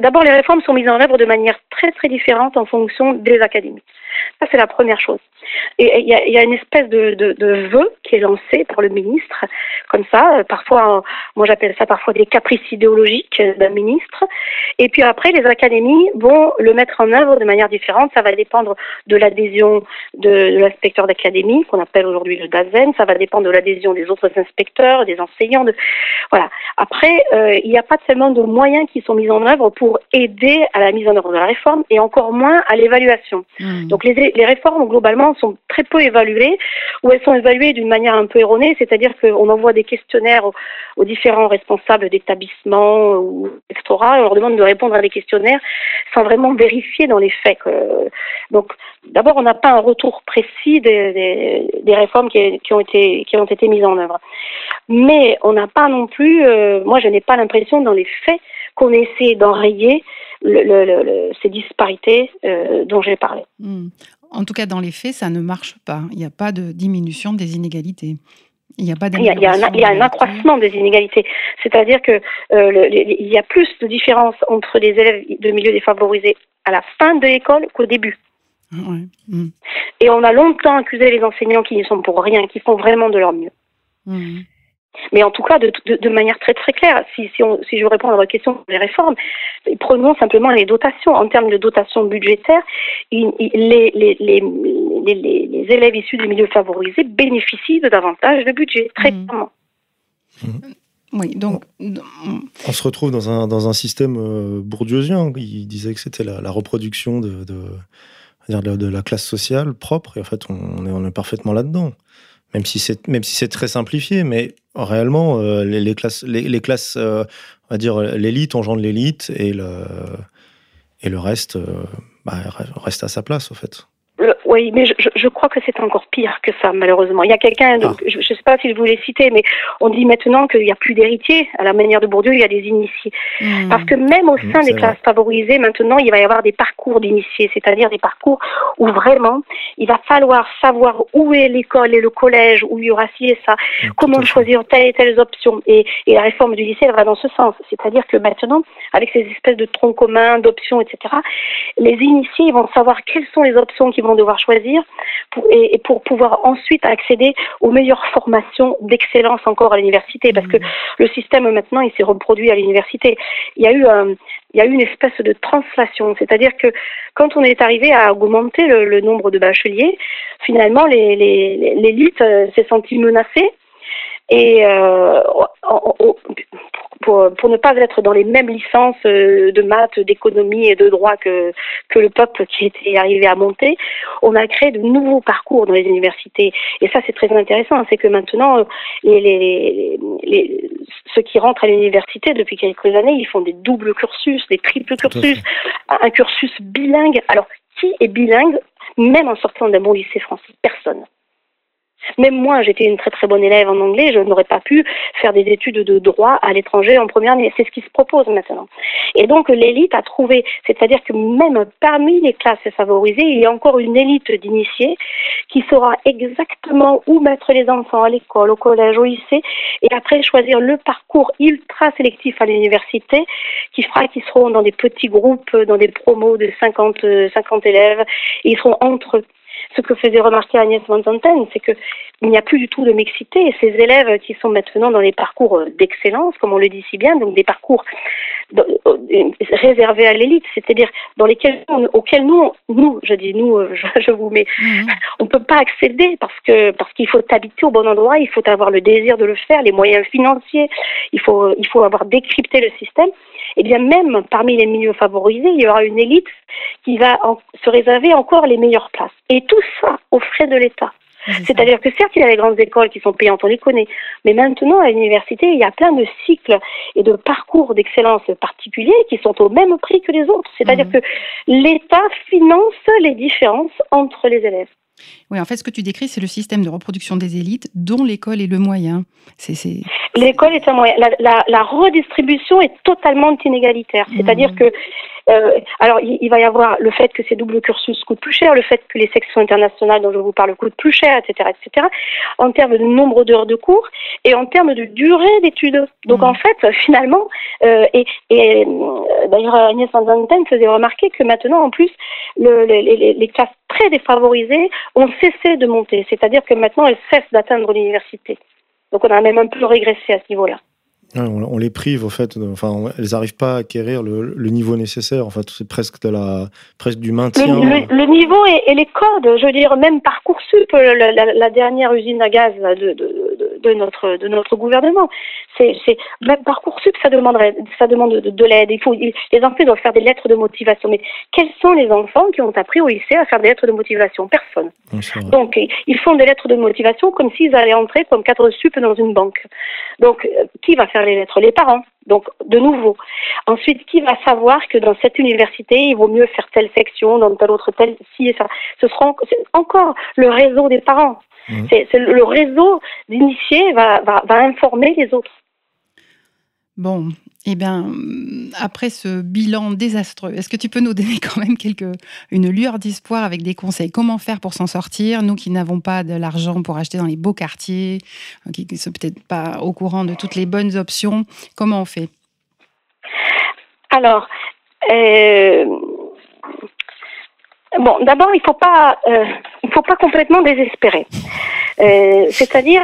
d'abord, les réformes sont mises en œuvre de manière très très différente en fonction des académies. Ça, c'est la première chose. Et il y a, il y a une espèce de, de, de vœu qui est lancé par le ministre, comme ça. euh, Parfois, moi j'appelle ça parfois des caprices idéologiques euh, d'un ministre. Et puis après, les académies vont le mettre en œuvre de manière différente. Ça va dépendre de l'adhésion de, de l'inspecteur d'académie, qu'on appelle aujourd'hui le DAZEN. Ça va dépendre de l'adhésion des autres inspecteurs, des enseignants. Voilà. Après, euh, il n'y a pas tellement de moyens qui sont mis en œuvre pour aider à la mise en œuvre de la réforme et encore moins à l'évaluation. Hmm. Donc les, réformes globalement sont très peu évaluées ou elles sont évaluées d'une manière un peu erronée, c'est-à-dire qu'on envoie des questionnaires aux, différents responsables d'établissements ou lectorats et on leur demande de répondre à des questionnaires sans vraiment vérifier dans les faits. Donc d'abord on n'a pas un retour précis des, réformes qui, qui ont été, qui ont été mises en œuvre. Mais on n'a pas non plus, euh, moi je n'ai pas l'impression dans les faits qu'on essaie d'enrayer le- le- le- le- ces disparités euh, dont j'ai parlé. Hmm. En tout cas, dans les faits, ça ne marche pas. Il n'y a pas de diminution des inégalités. Il n'y a pas Il y, a, il y a un, il y a accroissement des inégalités. C'est-à-dire que euh, le- les- il y a plus de différence entre les élèves de milieux défavorisés à la fin de l'école qu'au début. Ouais. Hmm. Et on a longtemps accusé les enseignants qui n'y sont pour rien, qui font vraiment de leur mieux. Hmm. Mais en tout cas, de, de, de manière très très claire, si, si, on, si je réponds à votre question sur les réformes, prenons simplement les dotations. En termes de dotations budgétaires, il- il- les, les, les, les, les- les élèves issus des milieux favorisés bénéficient de davantage de budget, très Mhm. clairement. Oui, donc, donc, On se retrouve dans un, dans un système euh, bourdieusien. Il disait que c'était la, la reproduction de, de, de la classe sociale propre. Et en fait, on est, on est parfaitement là-dedans. Même si c'est même si c'est très simplifié, mais réellement, euh, les, classes, les, classes, euh, on va dire l'élite engendre l'élite et le et le reste euh, bah, reste à sa place, en fait. Oui, mais je, crois que c'est encore pire que ça, malheureusement. Il y a quelqu'un, Ah. je ne sais pas si je voulais citer, mais on dit maintenant qu'il n'y a plus d'héritiers. À la manière de Bourdieu, il y a des initiés. hmm. Parce que même au Mm, sein des vrai. classes favorisées, maintenant, il va y avoir des parcours d'initiés, c'est-à-dire des parcours où vraiment, il va falloir savoir où est l'école et le collège, où il y aura ci et ça, Tout comment choisir telle et telle option. Et, et la réforme du lycée, elle va dans ce sens. C'est-à-dire que maintenant, avec ces espèces de troncs communs, d'options, etc., les initiés vont savoir quelles sont les options vont devoir choisir pour, et, et pour pouvoir ensuite accéder aux meilleures formations d'excellence encore à l'université. Parce que le système maintenant, il s'est reproduit à l'université. Il y a eu un, il y a eu une espèce de translation, c'est-à-dire que quand on est arrivé à augmenter le, le nombre de bacheliers, finalement les- les- les- l'élite euh, s'est sentie menacée et euh, pour, pour ne pas être dans les mêmes licences euh, de maths, d'économie et de droit que, que le peuple qui était arrivé à monter, on a créé de nouveaux parcours dans les universités. Et ça, c'est très intéressant, c'est que maintenant, euh, les, les, les, ceux qui rentrent à l'université depuis quelques années, ils font des doubles cursus, des triples cursus, un cursus bilingue. Alors, qui est bilingue, même en sortant d'un bon lycée français? Personne. Même moi, j'étais une très très bonne élève en anglais, je n'aurais pas pu faire des études de droit à l'étranger en première année. C'est ce qui se propose maintenant. Et donc l'élite a trouvé, c'est-à-dire que même parmi les classes favorisées, il y a encore une élite d'initiés qui saura exactement où mettre les enfants à l'école, au collège, au lycée, et après choisir le parcours ultra sélectif à l'université qui fera qu'ils seront dans des petits groupes, dans des promos de 50, euh, 50 élèves, et ils seront entre eux. Ce que faisait remarquer Agnès Van Zanten, c'est que il n'y a plus du tout de mixité et ces élèves qui sont maintenant dans les parcours euh, d'excellence, comme on le dit si bien, donc des parcours réservés à l'élite, c'est-à-dire dans lesquels auxquels nous, nous, je dis nous, euh, je, vous mets, mhm. on peut pas accéder parce que parce qu'il faut habiter au bon endroit, il faut avoir le désir de le faire, les moyens financiers, il faut il faut avoir décrypté le système. Et eh bien même parmi les milieux favorisés, il y aura une élite qui va se réserver encore les meilleures places. Et tout ça aux frais de l'État. C'est-à-dire que certes, il y a les grandes écoles qui sont payantes, on les connaît, mais maintenant, à l'université, il y a plein de cycles et de parcours d'excellence particuliers qui sont au même prix que les autres. C'est-à-dire mhm. que l'État finance les différences entre les élèves. Oui, en fait, ce que tu décris, c'est le système de reproduction des élites dont l'école est le moyen. L'école est un moyen. La, redistribution est totalement inégalitaire. C'est-à-dire mmh. que euh, alors, il, va y avoir le fait que ces doubles cursus coûtent plus cher, le fait que les sections internationales dont je vous parle coûtent plus cher, etc., etc., en termes de nombre d'heures de cours et en termes de durée d'études. Donc, mmh. en fait, finalement, euh, et, et euh, d'ailleurs, Agnès Van Zanten faisait remarquer que maintenant, en plus, le, les, les, les classes très défavorisées ont cessé de monter, c'est-à-dire que maintenant, elles cessent d'atteindre l'université. Donc, on a même un peu régressé à ce niveau-là on, les prive, en fait. Enfin, elles n'arrivent pas à acquérir le, niveau nécessaire. En fait, c'est presque de la, presque du maintien. Le, niveau et, les codes. Je veux dire, même Parcoursup, la, la, dernière usine à gaz de, de, notre de notre gouvernement. C'est, même Parcoursup, ça demanderait, ça demande de, l'aide. Il faut, les enfants doivent faire des lettres de motivation. Mais quels sont les enfants qui ont appris au lycée à faire des lettres de motivation? Personne. Donc, ils font des lettres de motivation comme s'ils allaient entrer comme cadre sup dans une banque. Donc, euh, qui va faire les lettres Les parents. Donc, de nouveau. Ensuite, qui va savoir que dans cette université, il vaut mieux faire telle section, dans telle autre, telle, ci et ça. Ce sera encore le réseau des parents. Mmh. C'est, le réseau d'initiés va, va, va informer les autres. Bon, eh bien, après ce bilan désastreux, est-ce que tu peux nous donner quand même une lueur d'espoir avec des conseils? Comment faire pour s'en sortir? Nous qui n'avons pas de l'argent pour acheter dans les beaux quartiers, qui ne sont peut-être pas au courant de toutes les bonnes options, comment on fait? Alors, euh, bon, d'abord, il ne faut, pas, euh, faut pas complètement désespérer. Euh, c'est-à-dire,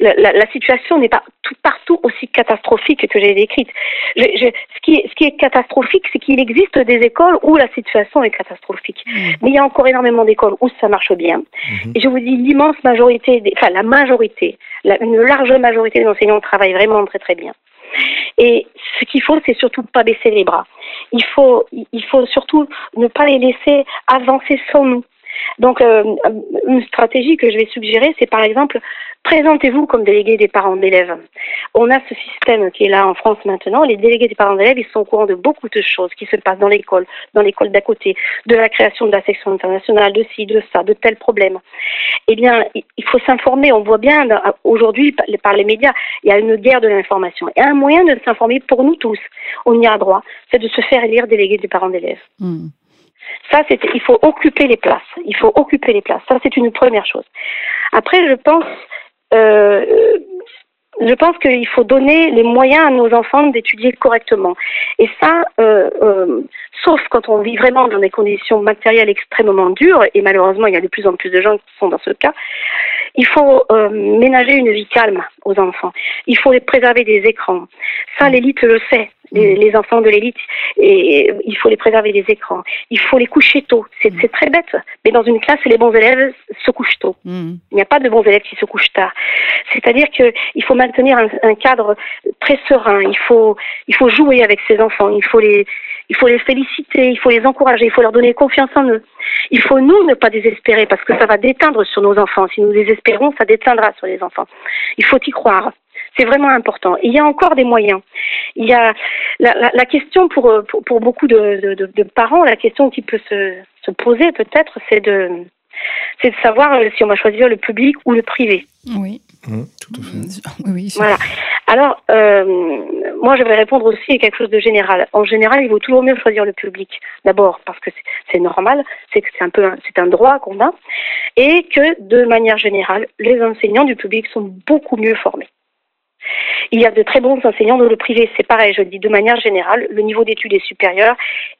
la, la, situation n'est pas tout partout aussi catastrophique que j'ai décrite. Je, je, ce, qui est, ce qui est catastrophique, c'est qu'il existe des écoles où la situation est catastrophique. Mmh. Mais il y a encore énormément d'écoles où ça marche bien. Mmh. Et je vous dis, l'immense majorité, des, enfin la majorité, la, une large majorité des enseignants travaillent vraiment très très bien. Et ce qu'il faut, c'est surtout pas baisser les bras. Il faut, il faut surtout ne pas les laisser avancer sans nous. Donc, euh, une stratégie que je vais suggérer, c'est par exemple, présentez-vous comme délégué des parents d'élèves. On a ce système qui est là en France maintenant. Les délégués des parents d'élèves, ils sont au courant de beaucoup de choses qui se passent dans l'école, dans l'école d'à côté, de la création de la section internationale, de ci, de ça, de tels problèmes. Eh bien, il faut s'informer. On voit bien aujourd'hui par les médias, il y a une guerre de l'information. Et un moyen de s'informer pour nous tous, on y a droit, c'est de se faire élire délégué des parents d'élèves. Hmm. Ça, c'est, il faut occuper les places. Il faut occuper les places. Ça, c'est une première chose. Après, je pense, euh, je pense qu'il faut donner les moyens à nos enfants d'étudier correctement. Et ça, euh, euh, sauf quand on vit vraiment dans des conditions matérielles extrêmement dures, et malheureusement, il y a de plus en plus de gens qui sont dans ce cas, il faut ménager une vie calme aux enfants. Il faut les préserver des écrans. Ça, l'élite le sait. Mm. les, enfants de l'élite, et il faut les préserver des écrans. Il faut les coucher tôt. C'est mm. très bête, mais dans une classe, les bons élèves se couchent tôt. Mm. Il n'y a pas de bons élèves qui se couchent tard. C'est-à-dire qu'il faut maintenir un, cadre très serein. Il faut, il faut jouer avec ces enfants. Il faut les, il faut les féliciter. Il faut les encourager. Il faut leur donner confiance en eux. Il faut nous ne pas désespérer parce que ça va déteindre sur nos enfants. Si nous désespérons, ça déteindra sur les enfants. Il faut y croire. C'est vraiment important. il y a encore des moyens. Il y a la, la, question pour, pour, pour beaucoup de, de, de, parents, la question qui peut se, se poser peut-être, c'est de c'est de savoir si on va choisir le public ou le privé. Oui. Mmh, tout à fait. Oui, voilà. Alors, euh, moi, je vais répondre aussi à quelque chose de général. En général, il vaut toujours mieux choisir le public. D'abord, parce que c'est normal, c'est que c'est un peu, c'est un droit qu'on a, et que de manière générale, les enseignants du public sont beaucoup mieux formés. Il y a de très bons enseignants dans le privé, c'est pareil, je le dis de manière générale, le niveau d'études est supérieur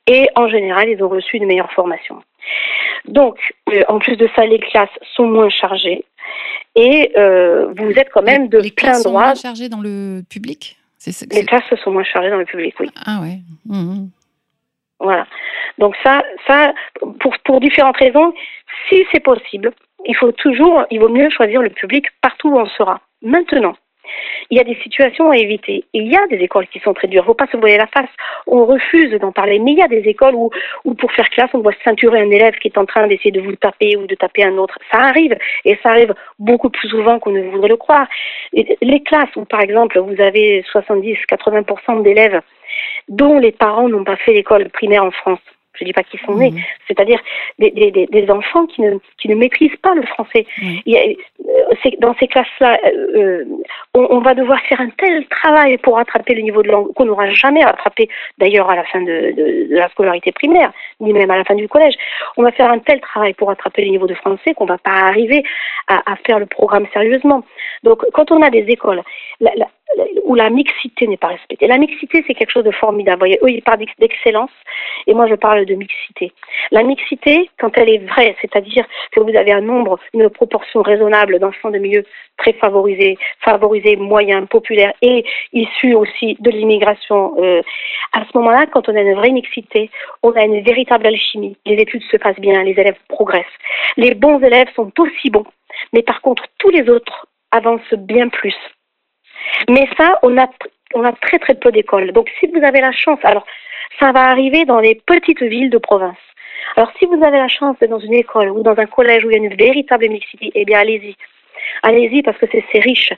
et en général, ils ont reçu une meilleure formation. Donc, euh, en plus de ça, les classes sont moins chargées et euh, vous êtes quand même de les plein classes droit. Sont moins chargées dans le public? Les classes sont moins chargées dans le public, oui. Ah ouais. Mmh. Voilà. Donc ça, ça pour, pour différentes raisons, si c'est possible, il faut toujours, il vaut mieux choisir le public partout où on sera. Maintenant, il y a des situations à éviter. Il y a des écoles qui sont très dures. Il ne faut pas se voiler la face. On refuse d'en parler. Mais il y a des écoles où, pour faire classe, on doit ceinturer un élève qui est en train d'essayer de vous taper ou de taper un autre. Ça arrive. Et ça arrive beaucoup plus souvent qu'on ne voudrait le croire. Les classes où, par exemple, vous avez 70-80% d'élèves dont les parents n'ont pas fait l'école primaire en France je ne dis pas qu'ils sont nés, mhm. c'est-à-dire des, des, des, enfants qui ne, qui ne maîtrisent pas le français. Il a, euh, dans ces classes-là, euh, euh, on, on, va devoir faire un tel travail pour rattraper le niveau de langue qu'on n'aura jamais rattrapé, d'ailleurs à la fin de, de, de, la scolarité primaire, ni même à la fin du collège. On va faire un tel travail pour rattraper le niveau de français qu'on ne va pas arriver à, à, faire le programme sérieusement. Donc, quand on a des écoles, la, la, où la mixité n'est pas respectée. La mixité, c'est quelque chose de formidable. Vous voyez, eux, ils parlent d'excellence, et moi, je parle de mixité. La mixité, quand elle est vraie, c'est-à-dire que vous avez un nombre, une proportion raisonnable d'enfants de milieux très favorisés, favorisés, moyens, populaires, et issus aussi de l'immigration, euh, à ce moment-là, quand on a une vraie mixité, on a une véritable alchimie. Les études se passent bien, les élèves progressent. Les bons élèves sont aussi bons, mais par contre, tous les autres avancent bien plus. Mais ça, on a, on a très très peu d'écoles. Donc si vous avez la chance, alors ça va arriver dans les petites villes de province. Alors si vous avez la chance d'être dans une école ou dans un collège où il y a une véritable mixité, eh bien allez-y. Allez-y parce que c'est riche.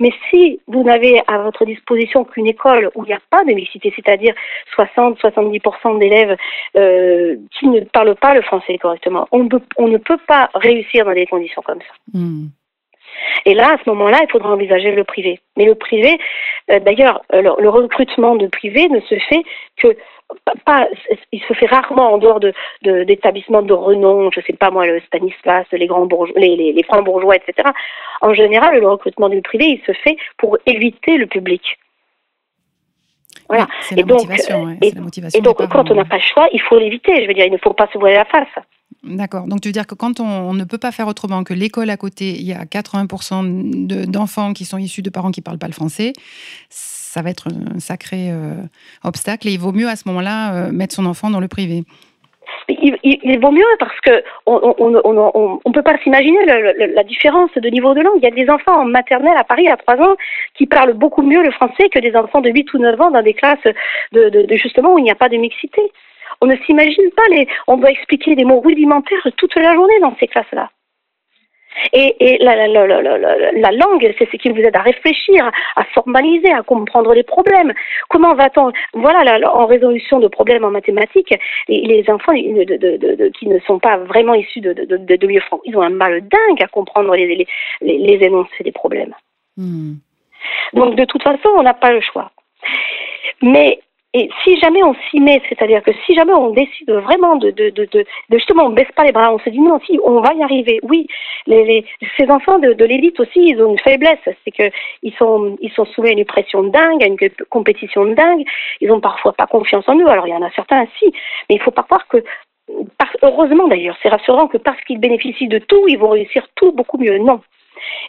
Mais si vous n'avez à votre disposition qu'une école où il n'y a pas de mixité, c'est-à-dire 60-70% d'élèves euh, qui ne parlent pas le français correctement, on, ne peut pas réussir dans des conditions comme ça. Hmm. Et là, à ce moment-là, il faudra envisager le privé. Mais le privé, euh, d'ailleurs, euh, le, recrutement de privé ne se fait que pas, il se fait rarement en dehors de, d'établissements de, renom, je sais pas moi, le Stanislas, les grands bourgeois, les, les, francs bourgeois, etc. En général, le recrutement du privé, il se fait pour éviter le public. Voilà. et, donc, et, et, donc, quand on n'a pas le choix, il faut l'éviter. Je veux dire, il ne faut pas se voiler la face. D'accord. Donc, tu veux dire que quand on, ne peut pas faire autrement que l'école à côté, il y a 80% d'enfants qui sont issus de parents qui ne parlent pas le français, ça va être un sacré euh, obstacle et il vaut mieux à ce moment-là euh, mettre son enfant dans le privé. Il, vaut mieux parce que on ne peut pas s'imaginer la différence de niveau de langue. Il y a des enfants en maternelle à Paris à 3 ans qui parlent beaucoup mieux le français que des enfants de 8 ou 9 ans dans des classes de justement où il n'y a pas de mixité. On ne s'imagine pas les. On doit expliquer des mots rudimentaires toute la journée dans ces classes-là. Et, et la, la, la, la, langue, c'est ce qui vous aide à réfléchir, à formaliser, à comprendre les problèmes. Comment va-t-on Voilà, en résolution de problèmes en mathématiques, les, les enfants de, de, de, qui ne sont pas vraiment issus de, de, milieux francs, ils ont un mal dingue à comprendre les, les, les énoncés des problèmes. Hmm. Donc, de toute façon, on n'a pas le choix. Mais et si jamais on s'y met, c'est-à-dire que si jamais on décide vraiment de, justement, on baisse pas les bras, on se dit non, si, on va y arriver. Oui, les, les, ces enfants de, l'élite aussi, ils ont une faiblesse, c'est que ils sont, ils sont soumis à une pression dingue, à une compétition dingue. Ils ont parfois pas confiance en eux. Alors il y en a certains, si, mais il faut pas croire que heureusement d'ailleurs, c'est rassurant que parce qu'ils bénéficient de tout, ils vont réussir tout beaucoup mieux. Non,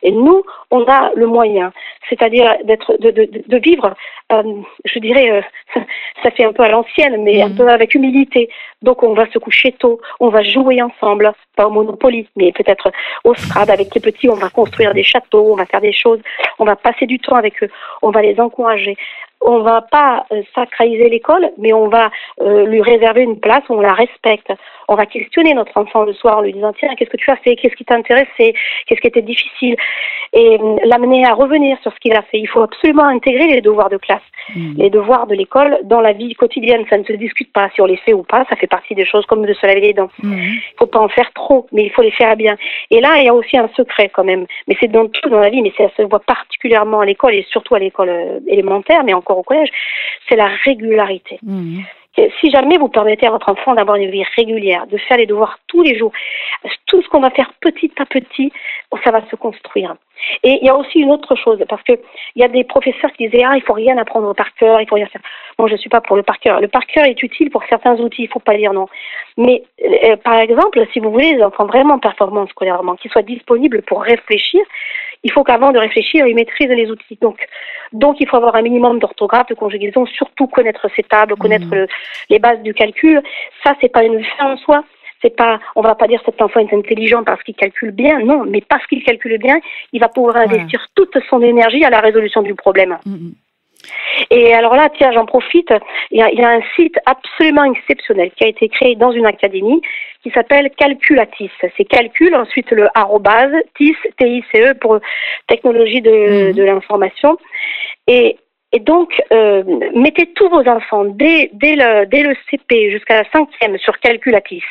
et nous, on a le moyen, c'est-à-dire d'être, de, de, de, vivre, euh, je dirais, euh, ça fait un peu à l'ancienne, mais un mhm. peu avec humilité. Donc on va se coucher tôt, on va jouer ensemble, pas au Monopoly, mais peut-être au Scrabble avec les petits, on va construire des châteaux, on va faire des choses, on va passer du temps avec eux, on va les encourager on va pas euh, sacraliser l'école, mais on va euh, lui réserver une place où on la respecte. On va questionner notre enfant le soir en lui disant tiens qu'est-ce que tu as fait, qu'est-ce qui t'a intéressé, qu'est-ce qui était difficile, et euh, l'amener à revenir sur ce qu'il a fait. Il faut absolument intégrer les devoirs de classe, mmh. les devoirs de l'école dans la vie quotidienne. Ça ne se discute pas si on les fait ou pas. Ça fait partie des choses comme de se laver les dents. Mmh. Il ne faut pas en faire trop, mais il faut les faire bien. Et là il y a aussi un secret quand même, mais c'est dans tout dans la vie, mais ça se voit particulièrement à l'école et surtout à l'école élémentaire, mais encore au collège, c'est la régularité. Mmh. Si jamais vous permettez à votre enfant d'avoir une vie régulière, de faire les devoirs tous les jours, tout ce qu'on va faire petit à petit, ça va se construire. Et il y a aussi une autre chose, parce que il y a des professeurs qui disaient ah il faut rien apprendre par cœur, il faut rien faire. Moi je suis pas pour le par cœur. Le par cœur est utile pour certains outils, il faut pas dire non. Mais euh, par exemple, si vous voulez des enfants vraiment performants scolairement, qui soient disponibles pour réfléchir, il faut qu'avant de réfléchir, ils maîtrisent les outils. Donc, donc il faut avoir un minimum d'orthographe, de conjugaison, surtout connaître ses tables, connaître Mhm. les bases du calcul. Ça, c'est pas une fin en soi. C'est pas, on va pas dire cet enfant est intelligent parce qu'il calcule bien, non, mais parce qu'il calcule bien, il va pouvoir investir toute son énergie à la résolution du problème. Mhm. Et alors là, tiens, j'en profite. Il y, a, il y a un site absolument exceptionnel qui a été créé dans une académie qui s'appelle Calculatis. C'est calcul, ensuite le arrobase, TIS, T-I-C-E pour technologie de, Mhm. de l'information. Et, et donc, euh, mettez tous vos enfants dès, dès, le, dès le CP jusqu'à la cinquième sur Calculatis.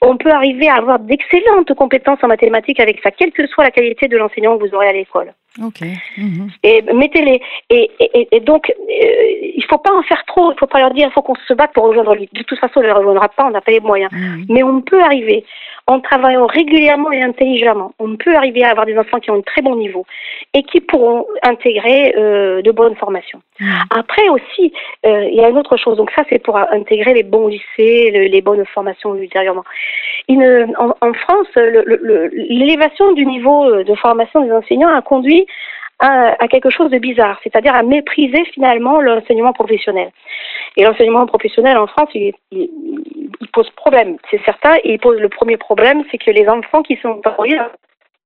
On peut arriver à avoir d'excellentes compétences en mathématiques avec ça, quelle que soit la qualité de l'enseignant que vous aurez à l'école Ok. Mhm. et mettez-les. Et, et, et donc, euh, il faut pas en faire trop. Il faut pas leur dire il faut qu'on se batte pour rejoindre lui. De toute façon, on ne les rejoindra pas. On n'a pas les moyens. Mhm. Mais on peut arriver en travaillant régulièrement et intelligemment. On peut arriver à avoir des enfants qui ont un très bon niveau et qui pourront intégrer euh, de bonnes formations. Mhm. Après aussi, euh, il y a une autre chose. Donc ça, c'est pour intégrer les bons lycées, le- les bonnes formations ultérieurement. Une- en, en France, l'élévation du niveau euh, de formation des enseignants a conduit à, quelque chose de bizarre, c'est-à-dire à mépriser finalement l'enseignement professionnel. Et l'enseignement professionnel en France, il, pose problème, c'est certain. Et il pose le premier problème, c'est que les enfants qui sont envoyés à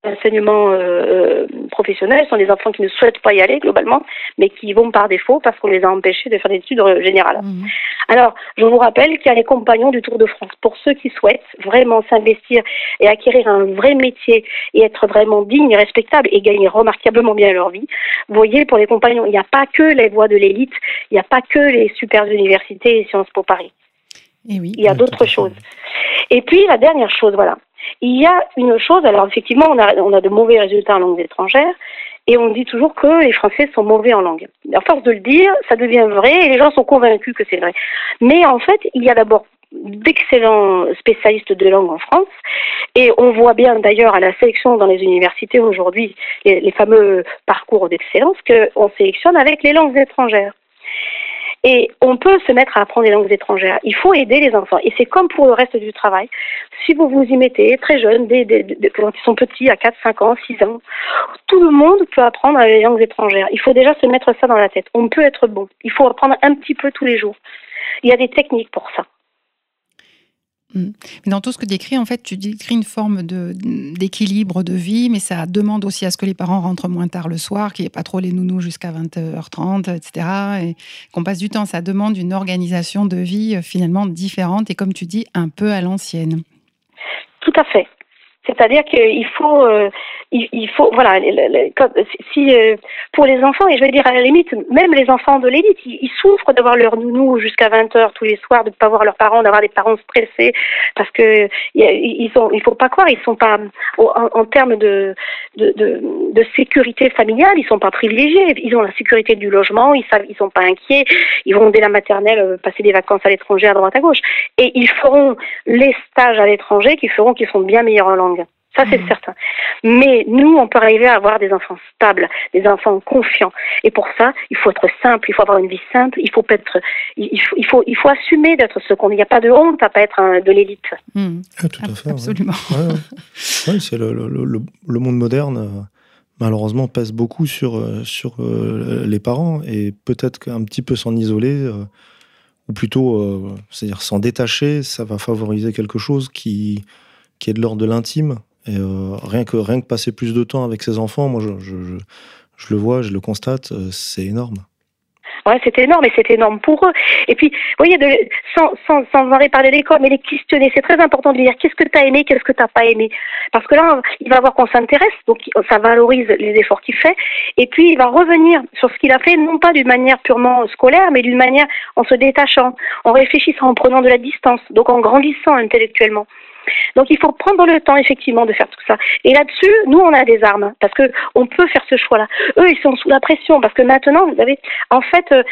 l'enseignement euh, professionnel sont des enfants qui ne souhaitent pas y aller globalement, mais qui y vont par défaut parce qu'on les a empêchés de faire des études euh, générales. Mhm. Alors, je vous rappelle qu'il y a les compagnons du Tour de France. Pour ceux qui souhaitent vraiment s'investir et acquérir un vrai métier et être vraiment digne et respectable et gagner remarquablement bien leur vie, vous voyez, pour les compagnons, il n'y a pas que les voies de l'élite, il n'y a pas que les super universités et Sciences Po Paris. Et oui. Il y a d'autres choses. Et puis, la dernière chose, voilà. Il y a une chose, alors effectivement, on a, de mauvais résultats en langues étrangères, et on dit toujours que les Français sont mauvais en langue. À force de le dire, ça devient vrai, et les gens sont convaincus que c'est vrai. Mais en fait, il y a d'abord d'excellents spécialistes de langue en France, et on voit bien d'ailleurs à la sélection dans les universités aujourd'hui, les, les fameux parcours d'excellence, qu'on sélectionne avec les langues étrangères. Et on peut se mettre à apprendre les langues étrangères. Il faut aider les enfants. Et c'est comme pour le reste du travail. Si vous vous y mettez très jeune, dès- quand ils sont petits, à 4, 5 ans, 6 ans, tout le monde peut apprendre les langues étrangères. Il faut déjà se mettre ça dans la tête. On peut être bon. Il faut apprendre un petit peu tous les jours. Il y a des techniques pour ça. Mais Dans tout ce que tu décris, en fait, tu décris une forme d'équilibre de vie, mais ça demande aussi à ce que les parents rentrent moins tard le soir, qu'il n'y ait pas trop les nounous jusqu'à 20h30, etc. Et qu'on passe du temps. Ça demande une organisation de vie euh, finalement différente et, comme tu dis, un peu à l'ancienne. Tout à fait. C'est-à-dire qu'il faut, euh, il, il faut, voilà, le- le- si euh, pour les enfants, et je vais dire à la limite, même les enfants de l'élite, ils, ils souffrent d'avoir leur nounou jusqu'à 20 heures tous les soirs, de ne pas voir leurs parents, d'avoir des parents stressés, parce que ils sont, il faut pas croire, ils sont pas en, en termes de, de, de, de sécurité familiale, ils sont pas privilégiés. Ils ont la sécurité du logement, ils savent, ils sont pas inquiets, ils vont dès la maternelle euh, passer des vacances à l'étranger, à droite à gauche, et ils feront les stages à l'étranger qui feront qu'ils sont bien meilleurs en langue. Ça, c'est Mhm. certain. Mais nous, on peut arriver à avoir des enfants stables, des enfants confiants. Et pour ça, il faut être simple, il faut avoir une vie simple, il faut être, il faut, il faut, il faut assumer d'être ce qu'on est. Il n'y a pas de honte à pas être un- de l'élite. Hmm, Ah, tout à fait. absolument. Ouais, ouais. Ouais, c'est le, le- le- le- monde moderne, euh, malheureusement, pèse beaucoup sur, euh, sur euh, les parents et peut-être qu'un petit peu s'en isoler, euh, ou plutôt, euh, c'est-à-dire s'en détacher, ça va favoriser quelque chose qui, qui est de l'ordre de l'intime. Euh, rien, que, rien que passer plus de temps avec ses enfants, moi, je, je, je, le vois, je le constate, euh, c'est énorme. Ouais, c'est énorme et c'est énorme pour eux. Et puis, vous voyez, de, sans, sans, sans en parler l'école, mais les questionner, c'est très important de lui dire qu'est-ce que tu as aimé, qu'est-ce que tu n'as pas aimé? Parce que là, il va voir qu'on s'intéresse, donc ça valorise les efforts qu'il fait. Et puis, il va revenir sur ce qu'il a fait, non pas d'une manière purement scolaire, mais d'une manière en se détachant, en réfléchissant, en prenant de la distance, donc en grandissant intellectuellement. Donc il faut prendre le temps effectivement de faire tout ça. Et là-dessus, nous on a des armes parce que on peut faire ce choix-là. Eux ils sont sous la pression parce que maintenant vous avez, en fait, euh,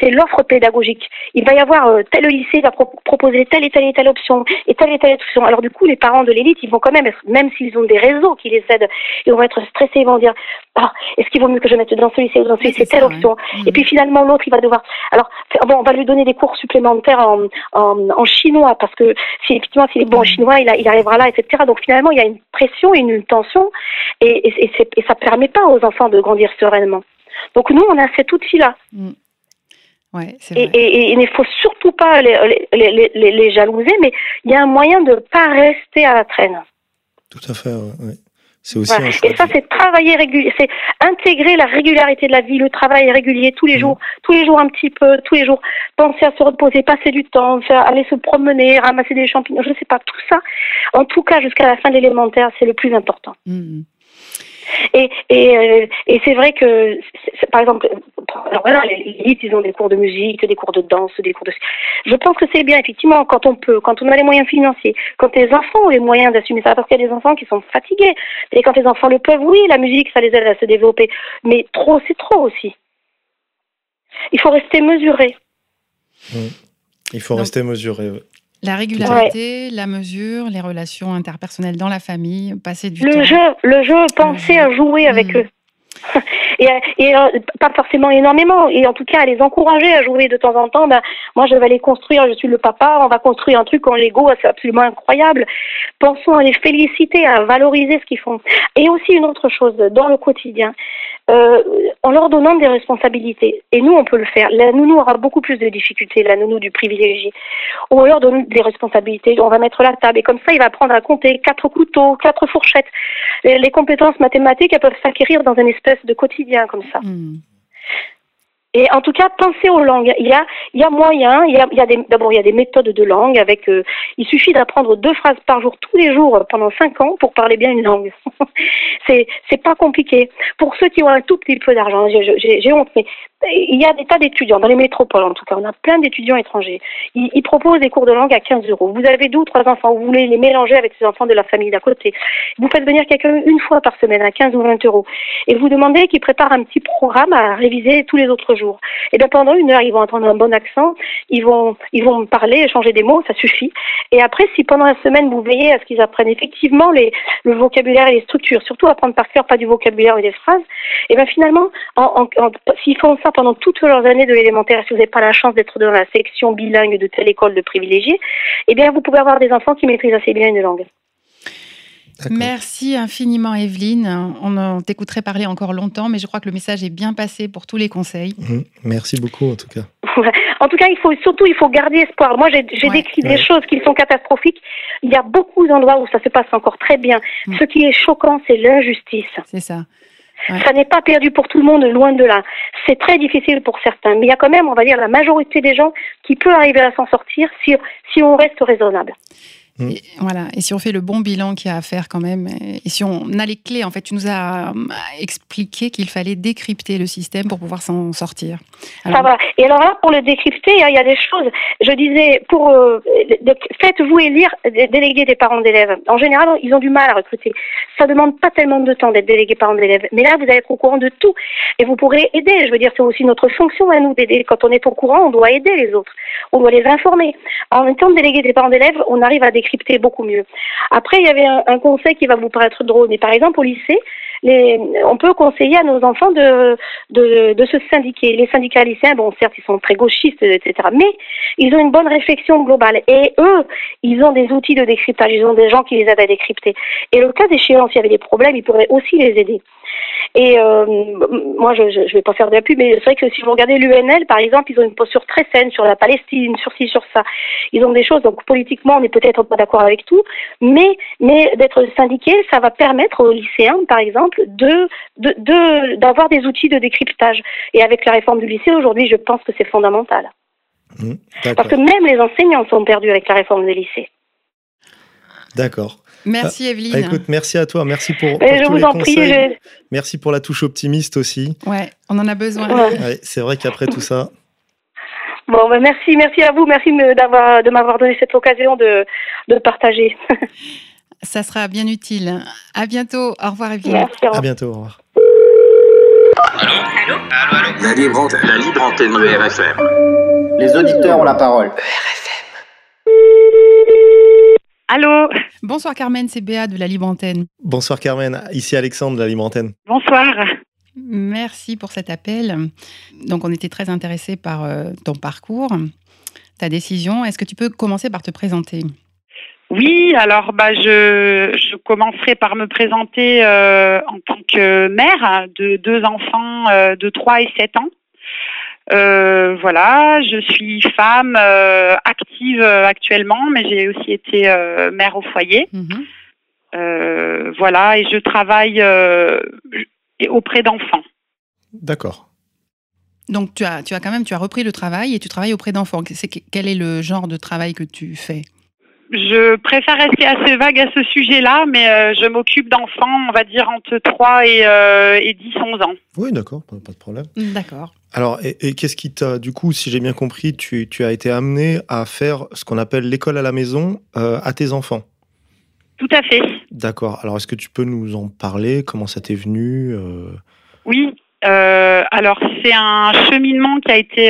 c'est l'offre pédagogique. Il va y avoir euh, tel lycée va pro- proposer telle et telle et telle option et telle et telle option. Alors du coup les parents de l'élite ils vont quand même, être, même s'ils ont des réseaux qui les aident, ils vont être stressés, ils vont dire ah est-ce qu'il vaut mieux que je mette dans ce lycée ou dans ce lycée telle ça, option. Et puis finalement l'autre il va devoir alors bon on va lui donner des cours supplémentaires en, en, en chinois parce que si effectivement s'il est bon en chinois il, il, arrivera là, etc. Donc finalement, il y a une pression, une tension, et, et, et ça ne permet pas aux enfants de grandir sereinement. Donc nous, on a cet outil-là. Mm. Ouais, et, et, il ne faut surtout pas les, les, les, les, jalouser, mais il y a un moyen de ne pas rester à la traîne. Tout à fait, oui. C'est aussi voilà. Et ça, c'est travailler régulier, c'est intégrer la régularité de la vie, le travail régulier tous les mmh. jours, tous les jours un petit peu, tous les jours. Penser à se reposer, passer du temps, faire, aller se promener, ramasser des champignons, je ne sais pas, tout ça. En tout cas, jusqu'à la fin de l'élémentaire, c'est le plus important. Mmh. Et, et, euh, et c'est vrai que, par exemple, alors voilà, les élites, ils ont des cours de musique, des cours de danse, des cours de. Je pense que c'est bien, effectivement, quand on peut, quand on a les moyens financiers, quand les enfants ont les moyens d'assumer ça, parce qu'il y a des enfants qui sont fatigués. Et quand les enfants le peuvent, oui, la musique, ça les aide à se développer. Mais trop, c'est trop aussi. Il faut rester mesuré. Mmh. Il faut Donc, rester mesuré. La régularité, ouais. la mesure, les relations interpersonnelles dans la famille, passer du le temps. Jeu, le jeu, penser le jeu. à jouer avec mmh. eux. et, et euh, pas forcément énormément, et en tout cas à les encourager à jouer de temps en temps. Ben, moi, je vais les construire, je suis le papa, on va construire un truc en Lego, c'est absolument incroyable. Pensons à les féliciter, à valoriser ce qu'ils font. Et aussi une autre chose, dans le quotidien, euh, en leur donnant des responsabilités. Et nous, on peut le faire. La nounou aura beaucoup plus de difficultés, la nounou du privilégié. On leur donne des responsabilités. On va mettre la table. Et comme ça, il va apprendre à compter quatre couteaux, quatre fourchettes. Les, compétences mathématiques, elles peuvent s'acquérir dans une espèce de quotidien comme ça. Mmh. Et en tout cas, pensez aux langues. Il y a, moyen. Il y a, d'abord, il y a des méthodes de langue. Avec, euh, il suffit d'apprendre deux phrases par jour tous les jours pendant cinq ans pour parler bien une langue. c'est, c'est pas compliqué. Pour ceux qui ont un tout petit peu d'argent, j'ai, j'ai honte, mais il y a des tas d'étudiants, dans les métropoles en tout cas, on a plein d'étudiants étrangers. Ils, ils, proposent des cours de langue à 15 euros. Vous avez deux ou trois enfants, vous voulez les mélanger avec ces enfants de la famille d'à côté. Vous faites venir quelqu'un une fois par semaine à 15 ou 20 euros. Et vous demandez qu'il prépare un petit programme à réviser tous les autres jours. Et bien pendant une heure, ils vont entendre un bon accent, ils vont, ils vont parler, échanger des mots, ça suffit. Et après, si pendant la semaine, vous veillez à ce qu'ils apprennent effectivement les, le vocabulaire et les structures, surtout apprendre par cœur, pas du vocabulaire et des phrases, et bien finalement, en, en, en, s'ils font ça pendant toutes leurs années de l'élémentaire, si vous n'avez pas la chance d'être dans la section bilingue de telle école de privilégiés, eh bien, vous pouvez avoir des enfants qui maîtrisent assez bien une langue. Merci infiniment, Evelyne. On t'écouterait parler encore longtemps, mais je crois que le message est bien passé pour tous les conseils. Mmh, merci beaucoup, en tout cas. en tout cas, il faut surtout il faut garder espoir. Moi, j'ai ouais, décrit ouais. des choses qui sont catastrophiques. Il y a beaucoup d'endroits où ça se passe encore très bien. Mmh. Ce qui est choquant, c'est l'injustice. C'est ça. Ça n'est pas perdu pour tout le monde, loin de là. C'est très difficile pour certains, mais il y a quand même, on va dire, la majorité des gens qui peut arriver à s'en sortir si on reste raisonnable. Mmh. Et, voilà. Et si on fait le bon bilan qu'il y a à faire quand même, et si on a les clés, en fait, tu nous as expliqué qu'il fallait décrypter le système pour pouvoir s'en sortir. Alors... Ça va. Et alors là, pour le décrypter, il y a des choses. Je disais, pour euh, faites-vous élire délégué des parents d'élèves. En général, ils ont du mal à recruter. Ça demande pas tellement de temps d'être délégué parent d'élèves. Mais là, vous allez être au courant de tout. Et vous pourrez aider. Je veux dire, c'est aussi notre fonction à nous d'aider. Quand on est au courant, on doit aider les autres. On doit les informer. En étant délégué des parents d'élèves, on arrive à décrypter décrypter beaucoup mieux. Après, il y avait un, conseil qui va vous paraître drôle, mais par exemple au lycée, on peut conseiller à nos enfants de, se syndiquer. Les syndicats lycéens, bon, certes, ils sont très gauchistes, etc., mais ils ont une bonne réflexion globale. Et eux, ils ont des outils de décryptage, ils ont des gens qui les aident à décrypter. Et le cas échéant, s'il y avait des problèmes, ils pourraient aussi les aider. Et euh, moi, je ne vais pas faire de la pub, mais c'est vrai que si vous regardez l'UNL, par exemple, ils ont une posture très saine sur la Palestine, sur ci, sur ça. Ils ont des choses, donc politiquement, on n'est peut-être pas d'accord avec tout, mais, mais d'être syndiqué, ça va permettre aux lycéens, par exemple, de, de, d'avoir des outils de décryptage. Et avec la réforme du lycée, aujourd'hui, je pense que c'est fondamental. Mmh, Parce que même les enseignants sont perdus avec la réforme du lycée. D'accord. Merci Evelyne. Ah, écoute, merci à toi, merci pour, pour je tous vous les en conseils. prie. Je... Merci pour la touche optimiste aussi. Ouais, on en a besoin. Ouais. Ouais, c'est vrai qu'après tout ça. Bon, ben merci, merci à vous, merci d'avoir de m'avoir donné cette occasion de, de partager. Ça sera bien utile. À bientôt. Au revoir Evelyne. Merci, au revoir. À bientôt. Au revoir. Allô Allô Allô, allô La libre antenne. La libre antenne de RFM. Les auditeurs ont la parole. Allô Bonsoir Carmen, c'est Béa de la Libre Antenne. Bonsoir Carmen, ici Alexandre de la Libre Antenne. Bonsoir. Merci pour cet appel. Donc on était très intéressés par euh, ton parcours, ta décision. Est-ce que tu peux commencer par te présenter? Oui, alors bah, je, je commencerai par me présenter euh, en tant que mère de deux enfants euh, de 3 et 7 ans. Euh, voilà, je suis femme euh, active euh, actuellement, mais j'ai aussi été euh, mère au foyer. Mhm. Euh, voilà, et je travaille euh, auprès d'enfants. D'accord. Donc tu as, tu as quand même, tu as repris le travail et tu travailles auprès d'enfants. Quel est le genre de travail que tu fais? Je préfère rester assez vague à ce sujet-là, mais euh, je m'occupe d'enfants, on va dire entre 3 et, euh, et 10, 11 ans. Oui, d'accord, pas, pas de problème. D'accord. Alors, et, et qu'est-ce qui t'a, du coup, si j'ai bien compris, tu, tu as été amené à faire ce qu'on appelle l'école à la maison euh, à tes enfants? Tout à fait. D'accord. Alors, est-ce que tu peux nous en parler? Comment ça t'est venu euh, Oui, euh, alors c'est un cheminement qui a été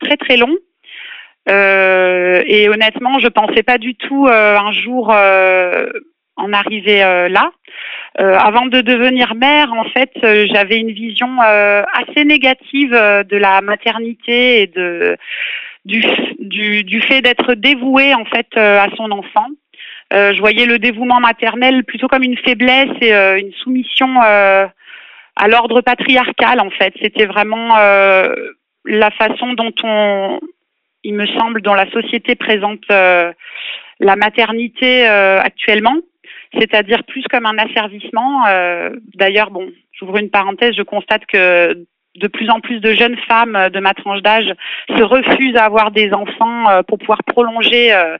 très très long. Et honnêtement, je pensais pas du tout un jour en arriver là. Euh, avant de devenir mère, en fait, euh, j'avais une vision euh, assez négative euh, de la maternité et de du, du, du fait d'être dévouée en fait euh, à son enfant. Je voyais le dévouement maternel plutôt comme une faiblesse et une soumission à l'ordre patriarcal en fait. C'était vraiment la façon dont on, il me semble, dont la société présente la maternité actuellement, c'est-à-dire plus comme un asservissement. Euh, D'ailleurs, bon, j'ouvre une parenthèse, je constate que de plus en plus de jeunes femmes euh, de ma tranche d'âge se refusent à avoir des enfants euh, pour pouvoir prolonger euh,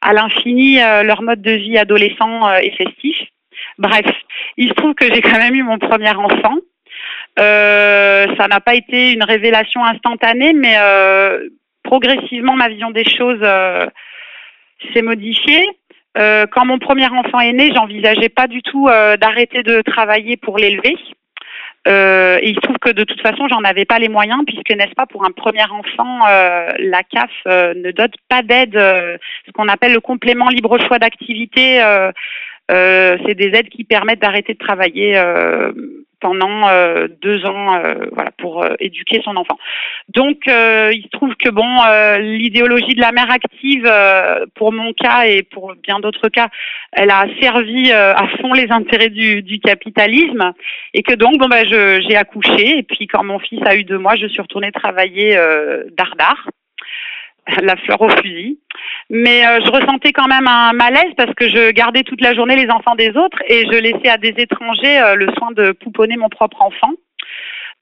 à l'infini leur mode de vie adolescent et festif. Bref, il se trouve que j'ai quand même eu mon premier enfant. Euh, ça n'a pas été une révélation instantanée, mais euh, progressivement, ma vision des choses euh, s'est modifiée. Euh, quand mon premier enfant est né, j'envisageais pas du tout euh, d'arrêter de travailler pour l'élever. Euh, et il se trouve que de toute façon, j'en avais pas les moyens, puisque n'est-ce pas pour un premier enfant, la CAF ne dote pas d'aide, ce qu'on appelle le complément libre choix d'activité. Euh, c'est des aides qui permettent d'arrêter de travailler euh, pendant euh, deux ans, euh, voilà, pour euh, éduquer son enfant. Donc, il se trouve que bon, l'idéologie de la mère active, pour mon cas et pour bien d'autres cas, elle a servi à fond les intérêts du, du capitalisme, et que donc, bon, je- j'ai accouché, et puis quand mon fils a eu deux mois, je suis retournée travailler dardard, la fleur au fusil. Mais euh, je ressentais quand même un malaise parce que je gardais toute la journée les enfants des autres et je laissais à des étrangers euh, le soin de pouponner mon propre enfant.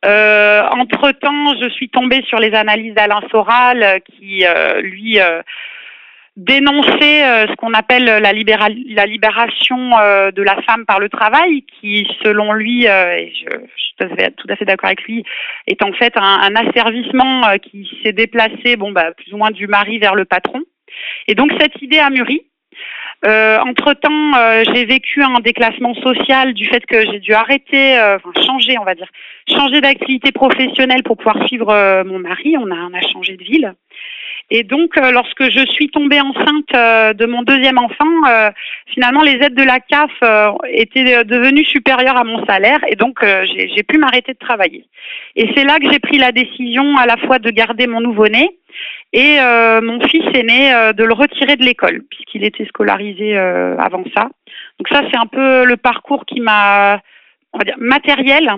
Euh, entre temps, je suis tombée sur les analyses d'Alain Soral euh, qui, euh, lui, euh, dénonçait euh, ce qu'on appelle la, libéra- la libération euh, de la femme par le travail, qui, selon lui, euh, et je, je suis tout à fait, d'accord avec lui, est en fait un, un asservissement euh, qui s'est déplacé, bon, bah, plus ou moins du mari vers le patron. Et donc cette idée a mûri. Euh, entre temps, j'ai vécu un déclassement social du fait que j'ai dû arrêter, euh, enfin changer, on va dire, changer d'activité professionnelle pour pouvoir suivre euh, mon mari. On a, on a changé de ville. Et donc, euh, lorsque je suis tombée enceinte euh, de mon deuxième enfant, euh, finalement, les aides de la CAF euh, étaient devenues supérieures à mon salaire, et donc euh, j'ai pu m'arrêter de travailler. Et c'est là que j'ai pris la décision à la fois de garder mon nouveau-né et euh, mon fils aîné euh, de le retirer de l'école puisqu'il était scolarisé euh, avant ça. Donc ça c'est un peu le parcours qui m'a on va dire matériel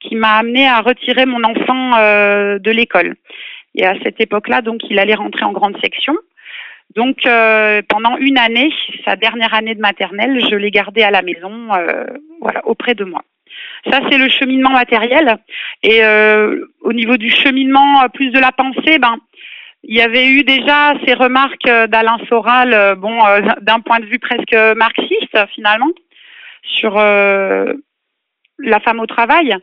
qui m'a amené à retirer mon enfant euh, de l'école. Et à cette époque-là donc il allait rentrer en grande section. Donc euh, pendant une année, sa dernière année de maternelle, je l'ai gardé à la maison euh, voilà auprès de moi. Ça, c'est le cheminement matériel. Et euh, au niveau du cheminement, plus de la pensée, ben, il y avait eu déjà ces remarques d'Alain Soral, bon, d'un point de vue presque marxiste finalement, sur la femme au travail.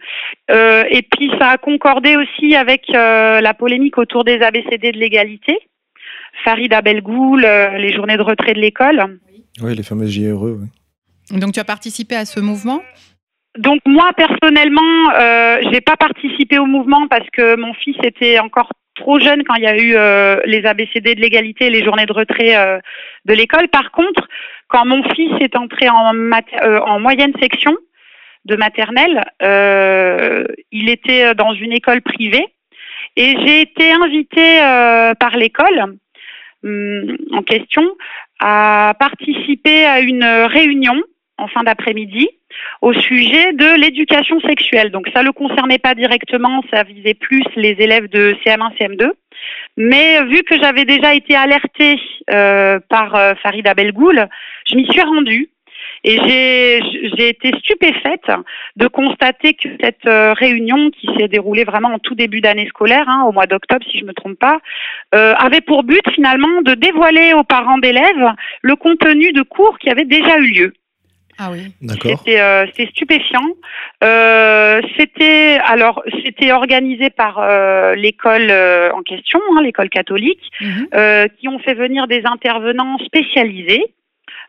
Euh, et puis ça a concordé aussi avec euh, la polémique autour des ABCD de l'égalité. Farid Abelgoul, euh, les journées de retrait de l'école. Oui, les fameuses JRE. Oui. Donc tu as participé à ce mouvement? Donc moi personnellement, euh, j'ai pas participé au mouvement parce que mon fils était encore trop jeune quand il y a eu euh, les ABCD de l'égalité et les journées de retrait euh, de l'école. Par contre, quand mon fils est entré en, euh, en moyenne section de maternelle, euh, il était dans une école privée et j'ai été invitée euh, par l'école hum, en question a participé à une réunion en fin d'après-midi au sujet de l'éducation sexuelle. Donc ça ne le concernait pas directement, ça visait plus les élèves de CM1, CM2. Mais vu que j'avais déjà été alertée euh, par euh, Farida Belgoul, je m'y suis rendue. Et j'ai été stupéfaite de constater que cette euh, réunion qui s'est déroulée vraiment en tout début d'année scolaire, hein, au mois d'octobre si je ne me trompe pas, euh, avait pour but finalement de dévoiler aux parents d'élèves le contenu de cours qui avait déjà eu lieu. Ah oui. D'accord. C'était euh, stupéfiant. Euh, c'était alors c'était organisé par euh, l'école euh, en question, hein, l'école catholique, Mhm. euh, qui ont fait venir des intervenants spécialisés,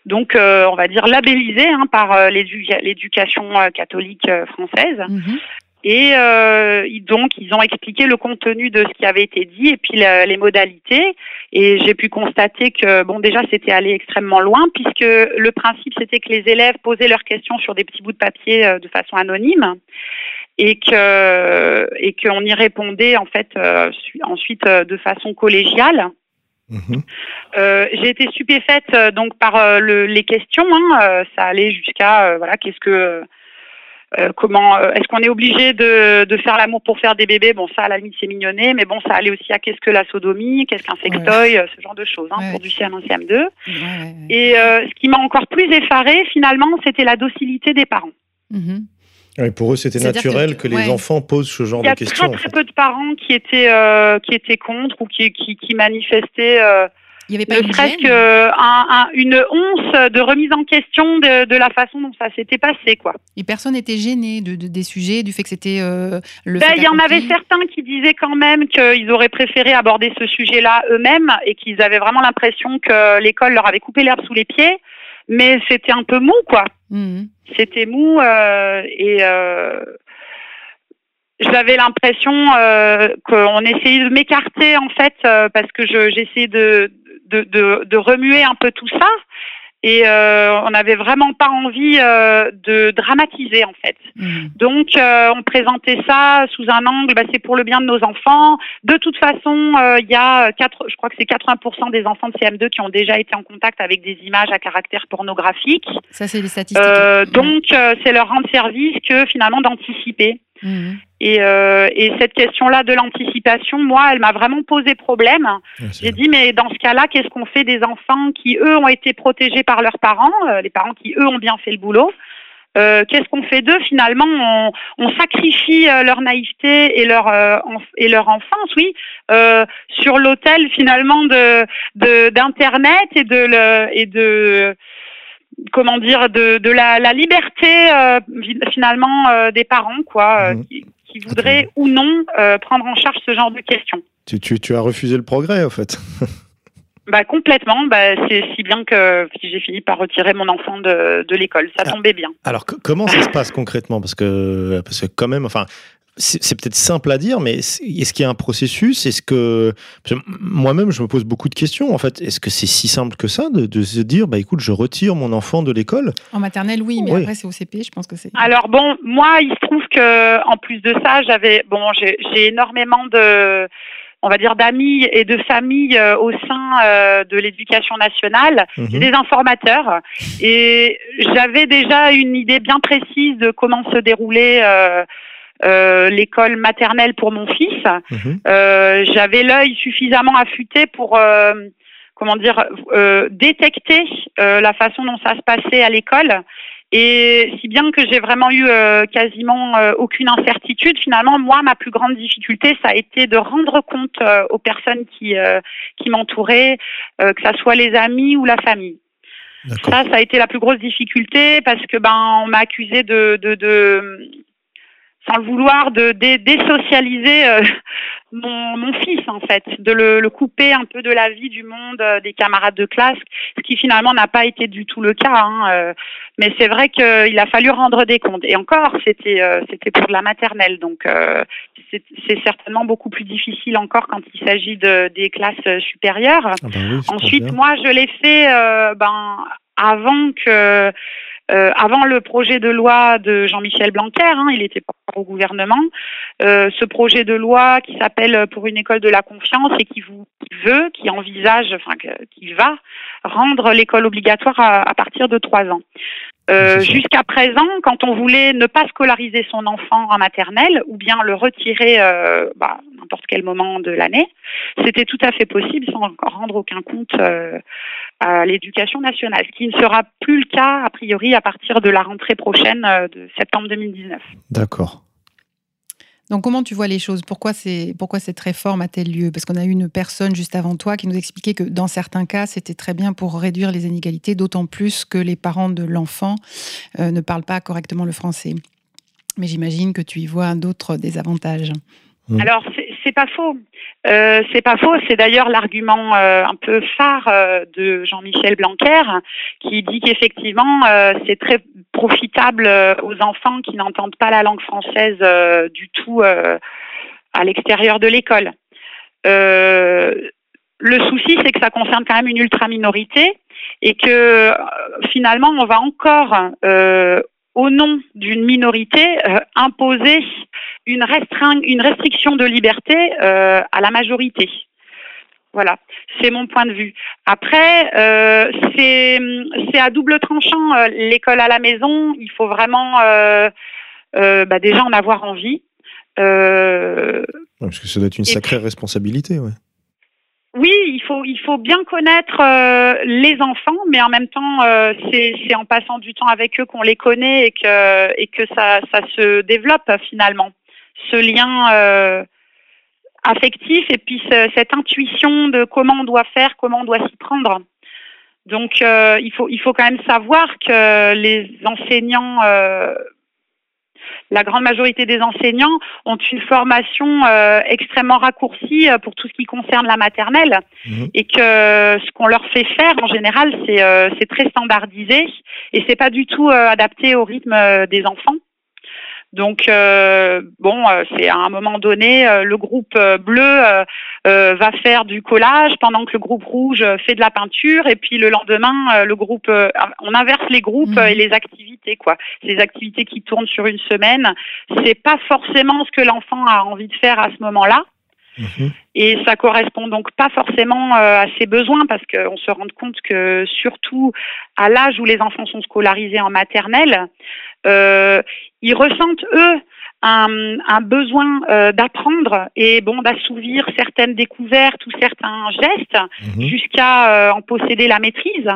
donc euh, on va dire labellisés hein, par euh, l'édu- l'éducation euh, catholique euh, française. Mhm. Et euh, donc, ils ont expliqué le contenu de ce qui avait été dit et puis la- les modalités. Et j'ai pu constater que, bon, déjà, c'était allé extrêmement loin puisque le principe, c'était que les élèves posaient leurs questions sur des petits bouts de papier de façon anonyme et que et qu'on y répondait en fait su- ensuite de façon collégiale. Mhm. Euh, j'ai été stupéfaite euh, donc par euh, le- les questions. hein, euh, ça allait jusqu'à euh, voilà qu'est-ce que euh, comment euh, est-ce qu'on est obligé de, de faire l'amour pour faire des bébés? Bon ça à la limite c'est mignonné, mais bon ça allait aussi à qu'est-ce que la sodomie, qu'est-ce qu'un sextoy, ce genre de choses hein, Ouais, pour du CM1 CM2. Ouais, ouais, ouais. Et euh, ce qui m'a encore plus effarée finalement, c'était la docilité des parents. Mhm. Ouais, pour eux, c'était naturel que- que, les ouais. enfants posent ce genre Il y a de questions. très en très fait. peu de parents qui étaient euh, qui étaient contre ou qui qui, qui manifestaient euh, Il n'y avait pas ne une serait-ce un- once de remise en question de, de la façon dont ça s'était passé quoi. Et personne n'était gêné de, de- des sujets, du fait que c'était euh, le. Ben, il y en avait certains qui disaient quand même qu'ils auraient préféré aborder ce sujet-là eux-mêmes et qu'ils avaient vraiment l'impression que l'école leur avait coupé l'herbe sous les pieds, mais c'était un peu mou quoi. Mhm. C'était mou euh, et euh, j'avais l'impression euh, qu'on essayait de m'écarter en fait parce que je- j'essayais de, de, de, de remuer un peu tout ça et euh, on n'avait vraiment pas envie euh, de dramatiser en fait. Mhm. Donc euh, on présentait ça sous un angle, bah, c'est pour le bien de nos enfants. De toute façon, euh, il y a quatre, je crois que c'est 80% des enfants de CM2 qui ont déjà été en contact avec des images à caractère pornographique. Ça, c'est les statistiques. Euh, donc, euh, c'est leur rendre service que finalement d'anticiper. Mhm. Et, euh, et cette question-là de l'anticipation, moi, elle m'a vraiment posé problème. C'est J'ai dit, mais dans ce cas-là, qu'est-ce qu'on fait des enfants qui, eux, ont été protégés par leurs parents, euh, les parents qui, eux, ont bien fait le boulot euh, Qu'est-ce qu'on fait d'eux Finalement, on, on sacrifie leur naïveté et leur et leur enfance, oui, sur l'autel finalement de de- d'internet et de le et de comment dire de, de la, la liberté euh, finalement euh, des parents quoi euh, Mhm. qui, qui voudraient ou non prendre en charge ce genre de questions. Tu, tu, tu as refusé le progrès, en fait. Bah complètement, bah, c'est si bien que j'ai fini par retirer mon enfant de, de l'école. Ça Ah. tombait bien. Alors, co- comment ça se passe concrètement? Parce que, parce que, quand même, enfin, c'est peut-être simple à dire, mais est-ce qu'il y a un processus? Est-ce que. Moi-même, je me pose beaucoup de questions, en fait. Est-ce que c'est si simple que ça de, de se dire, bah écoute, je retire mon enfant de l'école? En maternelle, oui, mais Oui. après, c'est au CP, je pense que c'est. Alors bon, moi, il se trouve que en plus de ça, j'avais bon, j'ai j'ai énormément de on va dire d'amis et de familles euh, au sein euh, de l'éducation nationale, Mhm. Des informateurs et j'avais déjà une idée bien précise de comment se déroulait euh, euh, l'école maternelle pour mon fils. Mhm. Euh, j'avais l'œil suffisamment affûté pour euh, comment dire détecter la façon dont ça se passait à l'école et si bien que j'ai vraiment eu quasiment aucune incertitude finalement moi ma plus grande difficulté ça a été de rendre compte aux personnes qui qui m'entouraient que ça soit les amis ou la famille ça ça a été la plus grosse difficulté parce que ben on m'a accusé de, de, de sans le vouloir de dé- désocialiser euh, mon, mon fils en fait, de le, le couper un peu de la vie du monde, euh, des camarades de classe, ce qui finalement n'a pas été du tout le cas. hein, euh, mais c'est vrai qu'il a fallu rendre des comptes. Et encore, c'était c'était pour de la maternelle, donc c'est certainement beaucoup plus difficile encore quand il s'agit de des classes supérieures. Ah oui, pense Ensuite, moi, je l'ai fait ben, avant que, euh, avant le projet de loi de Jean-Michel Blanquer. hein, il était au gouvernement, euh, ce projet de loi qui s'appelle pour une école de la confiance et qui vous veut, qui envisage, enfin qui va rendre l'école obligatoire à, partir de trois ans. Euh, jusqu'à présent, quand on voulait ne pas scolariser son enfant en maternelle ou bien le retirer euh, bah, n'importe quel moment de l'année, c'était tout à fait possible sans rendre aucun compte euh, à l'éducation nationale, ce qui ne sera plus le cas a priori à partir de la rentrée prochaine de septembre 2019. D'accord. Donc comment tu vois les choses? Pourquoi, pourquoi cette réforme a-t-elle lieu? Parce qu'on a eu une personne juste avant toi qui nous expliquait que dans certains cas, c'était très bien pour réduire les inégalités, d'autant plus que les parents de l'enfant euh, ne parlent pas correctement le français. Mais j'imagine que tu y vois d'autres désavantages. Mmh. Alors, c'est pas faux. Euh, c'est pas faux. C'est d'ailleurs l'argument euh, un peu phare euh, de Jean-Michel Blanquer, qui dit qu'effectivement, c'est très profitable aux enfants qui n'entendent pas la langue française du tout à l'extérieur de l'école. le souci, c'est que ça concerne quand même une ultra minorité et que finalement, on va encore au nom d'une minorité, imposer une, une, restriction de liberté euh, à la majorité. Voilà, c'est mon point de vue. Après, euh, c'est à double tranchant. L'école à la maison, il faut vraiment bah, déjà en avoir envie. parce que ça doit être une sacrée responsabilité, ouais oui, il faut, il faut bien connaître euh, les enfants, mais en même temps, euh, c'est en passant du temps avec eux qu'on les connaît et que, et que ça, ça se développe finalement. Ce lien euh, affectif et puis cette intuition de comment on doit faire, comment on doit s'y prendre. Donc, il, faut, il faut quand même savoir que les enseignants la grande majorité des enseignants ont une formation euh, extrêmement raccourcie euh, pour tout ce qui concerne la maternelle mhm. et que ce qu'on leur fait faire en général c'est euh, très standardisé et c'est pas du tout adapté au rythme des enfants. Donc euh, bon, euh, c'est à un moment donné, euh, le groupe bleu va faire du collage pendant que le groupe rouge fait de la peinture, et puis le lendemain, le groupe, on inverse les groupes mhm. et les activités quoi. Les activités qui tournent sur une semaine, c'est pas forcément ce que l'enfant a envie de faire à ce moment-là. Mhm. Et ça correspond donc pas forcément à ses besoins parce qu'on se rend compte que surtout à l'âge où les enfants sont scolarisés en maternelle, ils ressentent eux un, besoin euh, d'apprendre et bon d'assouvir certaines découvertes ou certains gestes mhm. jusqu'à euh, en posséder la maîtrise.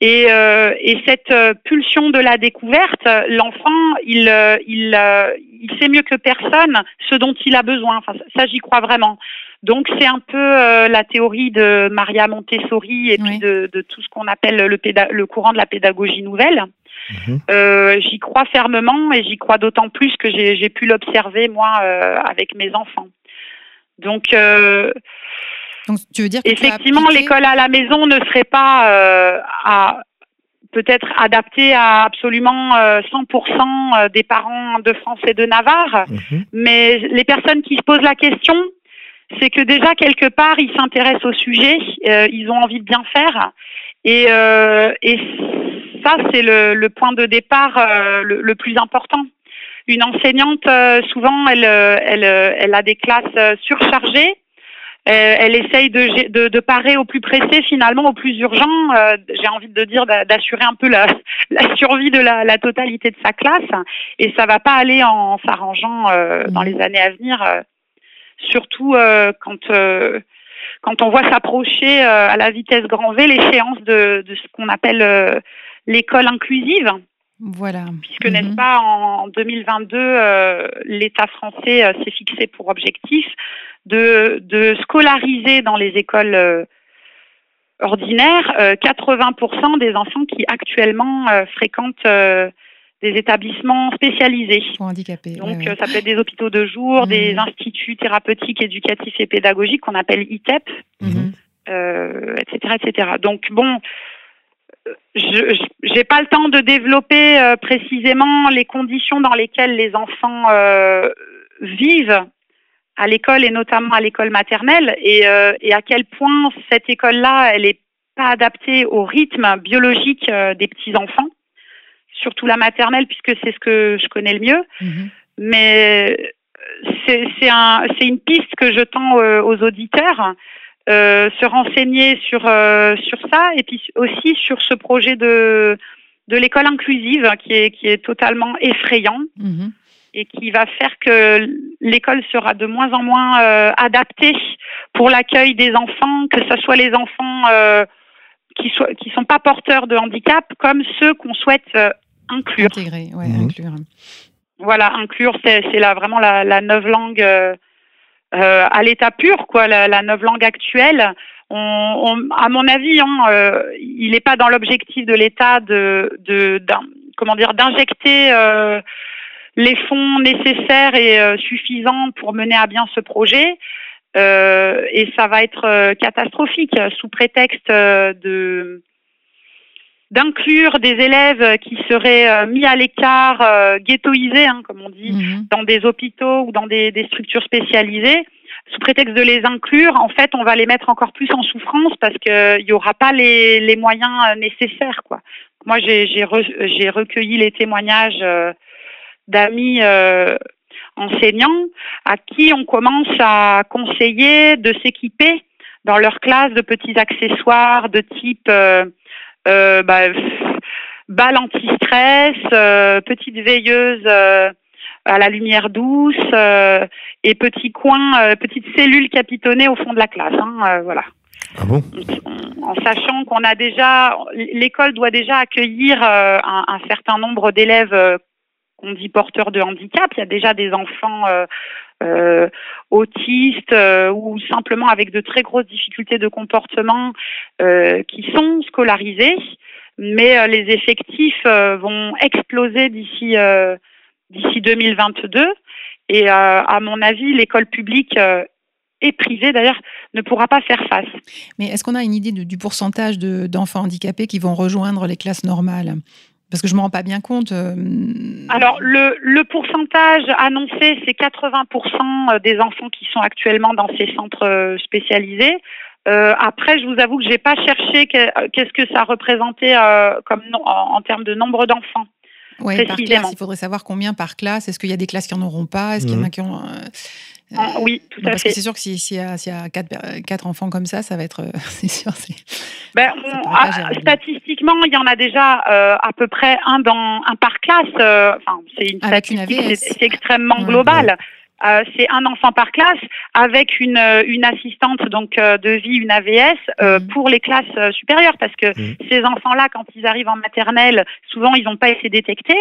Et, et cette pulsion de la découverte, l'enfant, il, il, il sait mieux que personne ce dont il a besoin. Enfin, ça, j'y crois vraiment. Donc, c'est un peu la théorie de Maria Montessori et puis de, de, tout ce qu'on appelle le, le courant de la pédagogie nouvelle. Mhm. Euh, j'y crois fermement et j'y crois d'autant plus que j'ai pu l'observer moi euh, avec mes enfants. Donc, euh, Donc tu veux dire effectivement, l'école à la maison ne serait pas à peut-être adaptée à absolument 100% des parents de France et de Navarre, mhm. mais les personnes qui se posent la question, c'est que déjà quelque part ils s'intéressent au sujet, ils ont envie de bien faire et, et ça, c'est le, point de départ euh, le, plus important. Une enseignante, euh, souvent, elle, euh, elle, elle a des classes surchargées. elle essaye de, de, parer au plus pressé, finalement, au plus urgent. J'ai envie de dire d'assurer un peu la, la survie de la, la, totalité de sa classe. Et ça va pas aller en, s'arrangeant dans les années à venir. surtout quand quand on voit s'approcher à la vitesse grand V l'échéance de, de, ce qu'on appelle l'école inclusive. Voilà. Puisque, n'est-ce mhm. pas, en 2022, euh, l'État français euh, s'est fixé pour objectif de, de, scolariser dans les écoles euh, ordinaires 80% des enfants qui actuellement fréquentent des établissements spécialisés. Pour handicapés. Donc, ça peut être des hôpitaux de jour, des mhm. instituts thérapeutiques, éducatifs et pédagogiques qu'on appelle ITEP, etc., etc. Donc, bon, je n'ai pas le temps de développer euh, précisément les conditions dans lesquelles les enfants euh, vivent à l'école et notamment à l'école maternelle et, euh, et, à quel point cette école-là, elle n'est pas adaptée au rythme biologique des petits enfants, surtout la maternelle puisque c'est ce que je connais le mieux. mais c'est un, une piste que je tends aux auditeurs. Se renseigner sur sur ça et puis aussi sur ce projet de de l'école inclusive qui est qui est totalement effrayant. Mhm et qui va faire que l'école sera de moins en moins euh, adaptée pour l'accueil des enfants, que ce soit les enfants euh, qui ne qui sont pas porteurs de handicap, comme ceux qu'on souhaite euh, inclure. Intégrer, ouais, mhm. inclure. Voilà, inclure, c'est vraiment la, la neuve langue à l'état pur, quoi, la, la neuve langue actuelle. On, à mon avis, hein, il n'est pas dans l'objectif de l'État de, de, comment dire, d'injecter les fonds nécessaires et euh, suffisants pour mener à bien ce projet. Euh, et ça va être euh, catastrophique sous prétexte de d'inclure des élèves qui seraient mis à l'écart, ghettoisés, hein, comme on dit, mhm. dans des hôpitaux ou dans des, des, structures spécialisées. Sous prétexte de les inclure, en fait, on va les mettre encore plus en souffrance parce qu'il n'y aura pas les, les, moyens nécessaires. Quoi. Moi, j'ai recueilli les témoignages d'amis euh, enseignants à qui on commence à conseiller de s'équiper dans leur classe de petits accessoires de type euh, euh, bah, balle anti-stress, euh, petite veilleuse à la lumière douce et petits coins, petites cellules capitonnées au fond de la classe. Hein, voilà. Ah bon? En, sachant qu'on a déjà, l'école doit déjà accueillir un, un, certain nombre d'élèves on dit porteurs de handicap. Il y a déjà des enfants euh, euh, autistes euh, ou simplement avec de très grosses difficultés de comportement qui sont scolarisés, mais les effectifs vont exploser d'ici d'ici 2022. Et à mon avis, l'école publique et privée d'ailleurs ne pourra pas faire face. Mais est-ce qu'on a une idée du pourcentage d'enfants handicapés qui vont rejoindre les classes normales? Parce que je ne me rends pas bien compte. Euh, Alors, le, le pourcentage annoncé, c'est 80% des enfants qui sont actuellement dans ces centres euh, spécialisés. Euh, après, je vous avoue que je n'ai pas cherché qu'est-ce que ça représentait comme en, termes de nombre d'enfants. Oui, par classe, il faudrait savoir combien par classe. Est-ce qu'il y a des classes qui n'en auront pas? Est-ce qu'il y en a mmh. qui ont. Ah, oui, tout à parce fait. c'est sûr que s'il si y, a, y a quatre, quatre, enfants comme ça, ça va être. c'est sûr. Ben, statistiquement, il y en a déjà euh, à peu près un dans un par classe. Euh, enfin, c'est une statistique, c'est extrêmement global. Euh, c'est un enfant par classe avec une, une assistante donc de vie, une AVS mmh. pour les classes supérieures parce que mmh. ces enfants-là, quand ils arrivent en maternelle, souvent ils n'ont pas été détectés.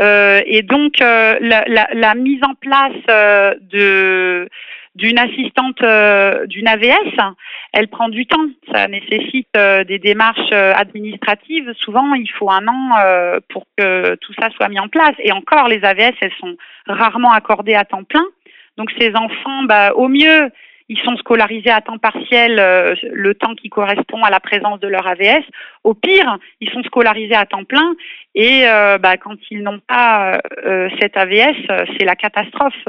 Euh, et donc euh, la, mise en place euh, d'une assistante d'une AVS, elle prend du temps. Ça nécessite des démarches administratives. Souvent, il faut un an pour que tout ça soit mis en place. Et encore, les AVS, elles sont rarement accordées à temps plein. Donc ces enfants, bah, au mieux, ils sont scolarisés à temps partiel euh, le temps qui correspond à la présence de leur AVS. Au pire, ils sont scolarisés à temps plein et euh, bah, quand ils n'ont pas euh, cette AVS, c'est la catastrophe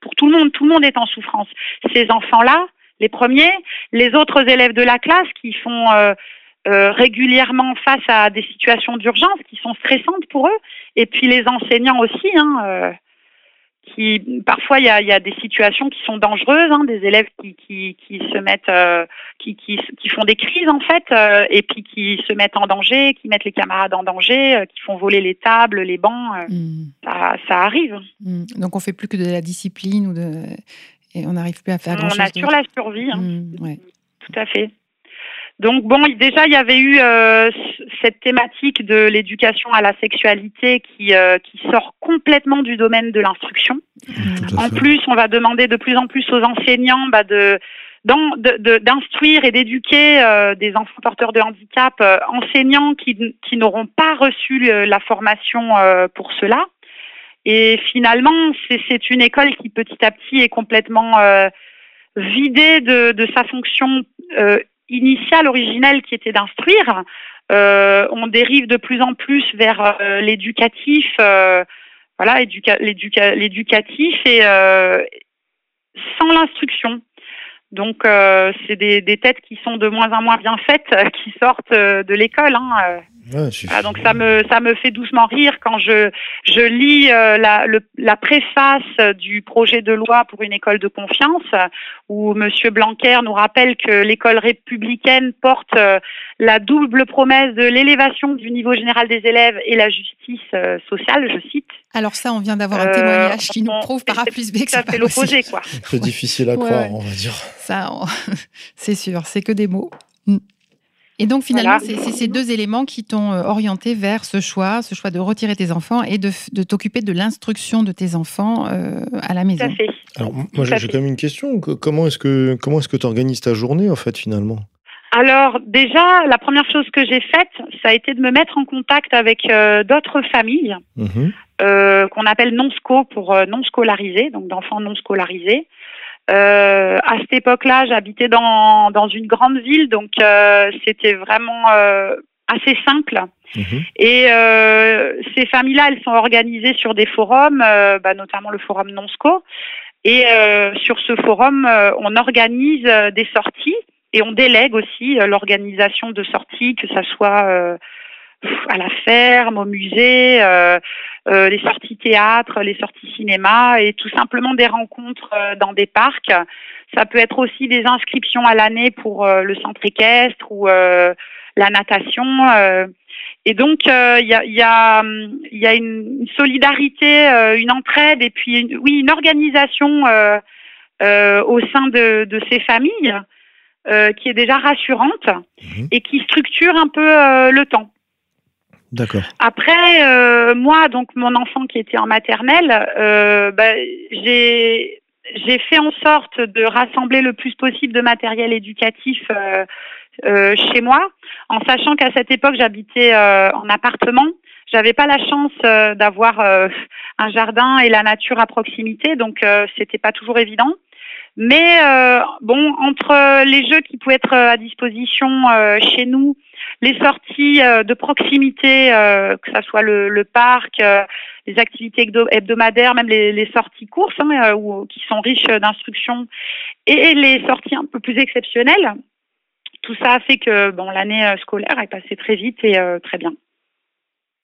pour tout le monde. Tout le monde est en souffrance. Ces enfants-là, les premiers, les autres élèves de la classe qui font régulièrement face à des situations d'urgence qui sont stressantes pour eux, et puis les enseignants aussi. Hein, qui parfois il y a, y a, des situations qui sont dangereuses, hein, des élèves qui, qui, qui se mettent, euh, qui, qui, qui, font des crises en fait, euh, et puis qui se mettent en danger, qui mettent les camarades en danger, euh, qui font voler les tables, les bancs, hmm. ça, ça, arrive. Hmm. Donc on fait plus que de la discipline ou de, et on n'arrive plus à faire grand chose. On assure la survie, hein. ouais. tout à fait. Donc bon, déjà il y avait eu euh, cette thématique de l'éducation à la sexualité qui, euh, qui sort complètement du domaine de l'instruction. En plus, on va demander de plus en plus aux enseignants bah, de d'instruire et d'éduquer euh, des enfants porteurs de handicap, enseignants qui, qui n'auront pas reçu la formation pour cela. Et finalement, c'est une école qui petit à petit est complètement vidée de, de sa fonction initiale, originelle, qui était d'instruire, euh, on dérive de plus en plus vers euh, l'éducatif, euh, voilà, l'éducatif et sans l'instruction. Donc euh, c'est des, des, têtes qui sont de moins en moins bien faites, qui sortent de l'école. Hein. Ouais, ah, donc ça me ça me fait doucement rire quand je je lis euh, la le, la préface du projet de loi pour une école de confiance où Monsieur Blanquer nous rappelle que l'école républicaine porte euh, la double promesse de l'élévation du niveau général des élèves et la justice euh, sociale, je cite. Alors ça, on vient d'avoir un témoignage qui nous prouve par A plus B que ça fait l'opposé, quoi. C'est difficile à croire, on va dire. Ça, c'est sûr, c'est que des mots. Mm. Et donc finalement, c'est ces deux éléments qui t'ont euh, orienté vers ce choix, ce choix de retirer tes enfants et de, t'occuper de l'instruction de tes enfants euh, à la maison. Tout à fait. Alors moi j'ai quand même une question. Comment est-ce que comment est-ce que tu organises ta journée en fait finalement? Alors déjà, la première chose que j'ai faite, ça a été de me mettre en contact avec euh, d'autres familles mmh qu'on appelle non-sco pour non scolarisés, donc d'enfants non scolarisés. Euh, à cette époque-là, j'habitais dans, dans une grande ville, donc euh, c'était vraiment euh, assez simple. Mhm. Et euh, ces familles-là, elles sont organisées sur des forums, bah, notamment le forum Nonsco. Et sur ce forum, on organise des sorties et on délègue aussi l'organisation de sorties, que ça soit à la ferme, au musée, euh, euh, les sorties théâtre, les sorties cinéma et tout simplement des rencontres euh, dans des parcs. Ça peut être aussi des inscriptions à l'année pour le centre équestre ou la natation. et donc il y a, y, a, y, a, une solidarité, une entraide et puis oui une organisation au sein de, de ces familles qui est déjà rassurante mmh. et qui structure un peu le temps. D'accord. Après, euh, moi, donc mon enfant qui était en maternelle, euh, bah, j'ai fait en sorte de rassembler le plus possible de matériel éducatif euh, chez moi, en sachant qu'à cette époque j'habitais en appartement. J'avais pas la chance d'avoir un jardin et la nature à proximité, donc c'était pas toujours évident. Mais bon, entre les jeux qui pouvaient être à disposition chez nous les sorties euh, de proximité, euh, que ce soit le, parc, euh, les activités hebdomadaires, même les, sorties courses, hein, qui sont riches d'instruction, et les sorties un peu plus exceptionnelles. Tout ça a fait que bon, l'année scolaire est passée très vite et très bien.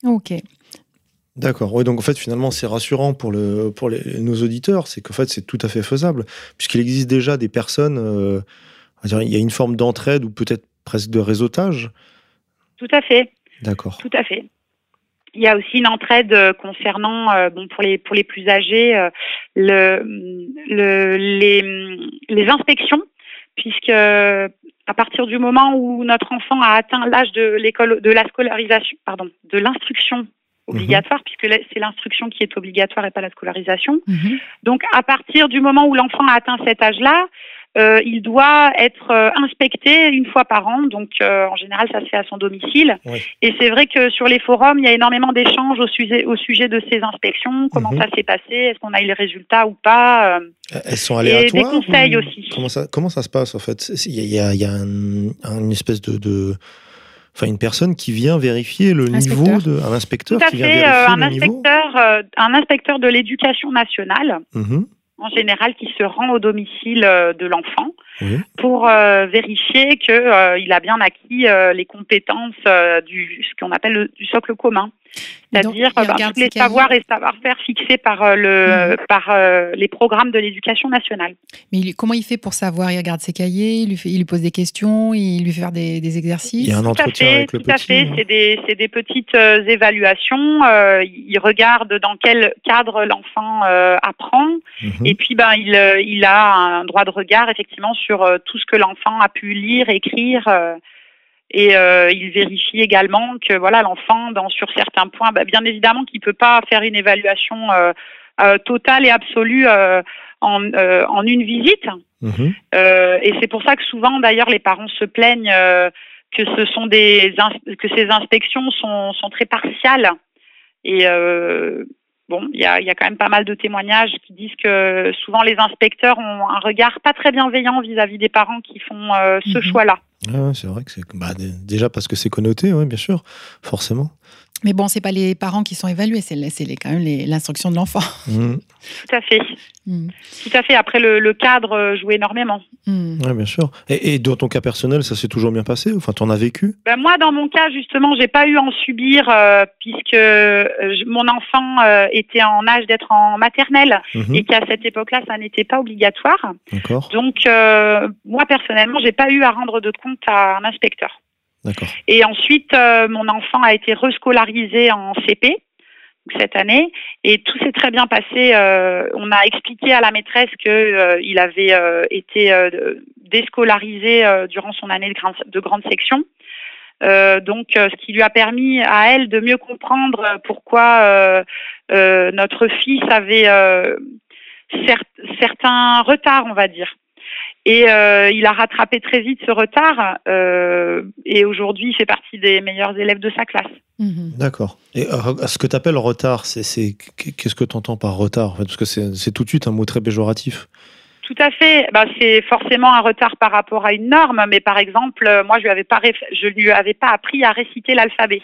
Ok. D'accord. Oui, donc en fait, finalement, c'est rassurant pour, le, pour nos auditeurs, c'est qu'en fait, c'est tout à fait faisable, puisqu'il existe déjà des personnes, il y a une forme d'entraide ou peut-être presque de réseautage tout à fait. D'accord. Tout à fait. Il y a aussi une entraide euh, concernant, euh, bon, pour les pour les plus âgés, euh, le, le, les, les inspections, puisque à partir du moment où notre enfant a atteint l'âge de l'école de la scolarisation, pardon, de l'instruction obligatoire, mhm. puisque c'est l'instruction qui est obligatoire et pas la scolarisation. Mhm. Donc, à partir du moment où l'enfant a atteint cet âge-là, euh, il doit être euh, inspecté une fois par an. Donc, euh, en général, ça se fait à son domicile. Et c'est vrai que sur les forums, il y a énormément d'échanges au sujet, au sujet de ces inspections. Comment mhm. ça s'est passé? Est-ce qu'on a eu les résultats ou pas Elles sont aléatoires. Et des conseils aussi. Comment ça, comment ça se passe en fait? Il y a, il y a, une espèce de, de enfin une personne qui vient vérifier le niveau de un inspecteur Tout à qui fait, vient un inspecteur, un inspecteur de l'éducation nationale. Mhm. en général qui se rend au domicile euh, de l'enfant pour euh, vérifier qu'il euh, il a bien acquis les compétences du ce qu'on appelle du socle commun, c'est-à-dire ben, tous les savoirs et savoir-faire fixés par le mhm. par les programmes de l'éducation nationale. Mais comment il fait pour savoir? Il regarde ses cahiers, il lui, fait, il lui pose des questions, il lui fait faire des, des exercices? Il y a un entretien avec le petit. Tout à fait, c'est des, des petites évaluations. il regarde dans quel cadre l'enfant apprend. Mhm. Et puis, ben, il, euh, il a un droit de regard effectivement sur euh, tout ce que l'enfant a pu lire, écrire. Euh, et il vérifie également que voilà l'enfant, dans sur certains points, ben, bien évidemment qu'il peut pas faire une évaluation totale et absolue en, en une visite. Mhm. et c'est pour ça que souvent, d'ailleurs, les parents se plaignent que ce sont des que ces inspections sont, sont très partiales et bon, il y a, y a, quand même pas mal de témoignages qui disent que souvent les inspecteurs ont un regard pas très bienveillant vis-à-vis des parents qui font euh, ce mhm. choix-là. c'est vrai que c'est bah, déjà parce que c'est connoté, oui, bien sûr, forcément. Mais bon, c'est pas les parents qui sont évalués, c'est quand même l'instruction de l'enfant. Mmh. Tout à fait. Mmh. Tout à fait. Après, le, cadre euh, joue énormément. Mmh. Oui, bien sûr. Et, dans ton cas personnel, ça s'est toujours bien passé? Enfin, en as vécu? Ben, Moi, dans mon cas, justement, j'ai pas eu à en subir euh, puisque euh, mon enfant était en âge d'être en maternelle et qu'à cette époque-là, ça n'était pas obligatoire. Donc, moi, personnellement, j'ai pas eu à rendre de compte à un inspecteur. Et ensuite, euh, mon enfant a été rescolarisé en CP cette année et tout s'est très bien passé. Euh, on a expliqué à la maîtresse qu'il euh, il avait été déscolarisé durant son année de, de grande section. donc, ce qui lui a permis à elle de mieux comprendre pourquoi notre fils avait certains retards, on va dire. Et euh, il a rattrapé très vite ce retard. Euh, et aujourd'hui, il fait partie des meilleurs élèves de sa classe. Mhm. D'accord. Et euh, ce que tu appelles retard, c'est qu'est-ce que tu entends par retard Parce que c'est tout de suite un mot très péjoratif. Tout à fait. Bah, c'est forcément un retard par rapport à une norme, mais par exemple, moi, je lui avais pas, je lui avais pas appris à réciter l'alphabet.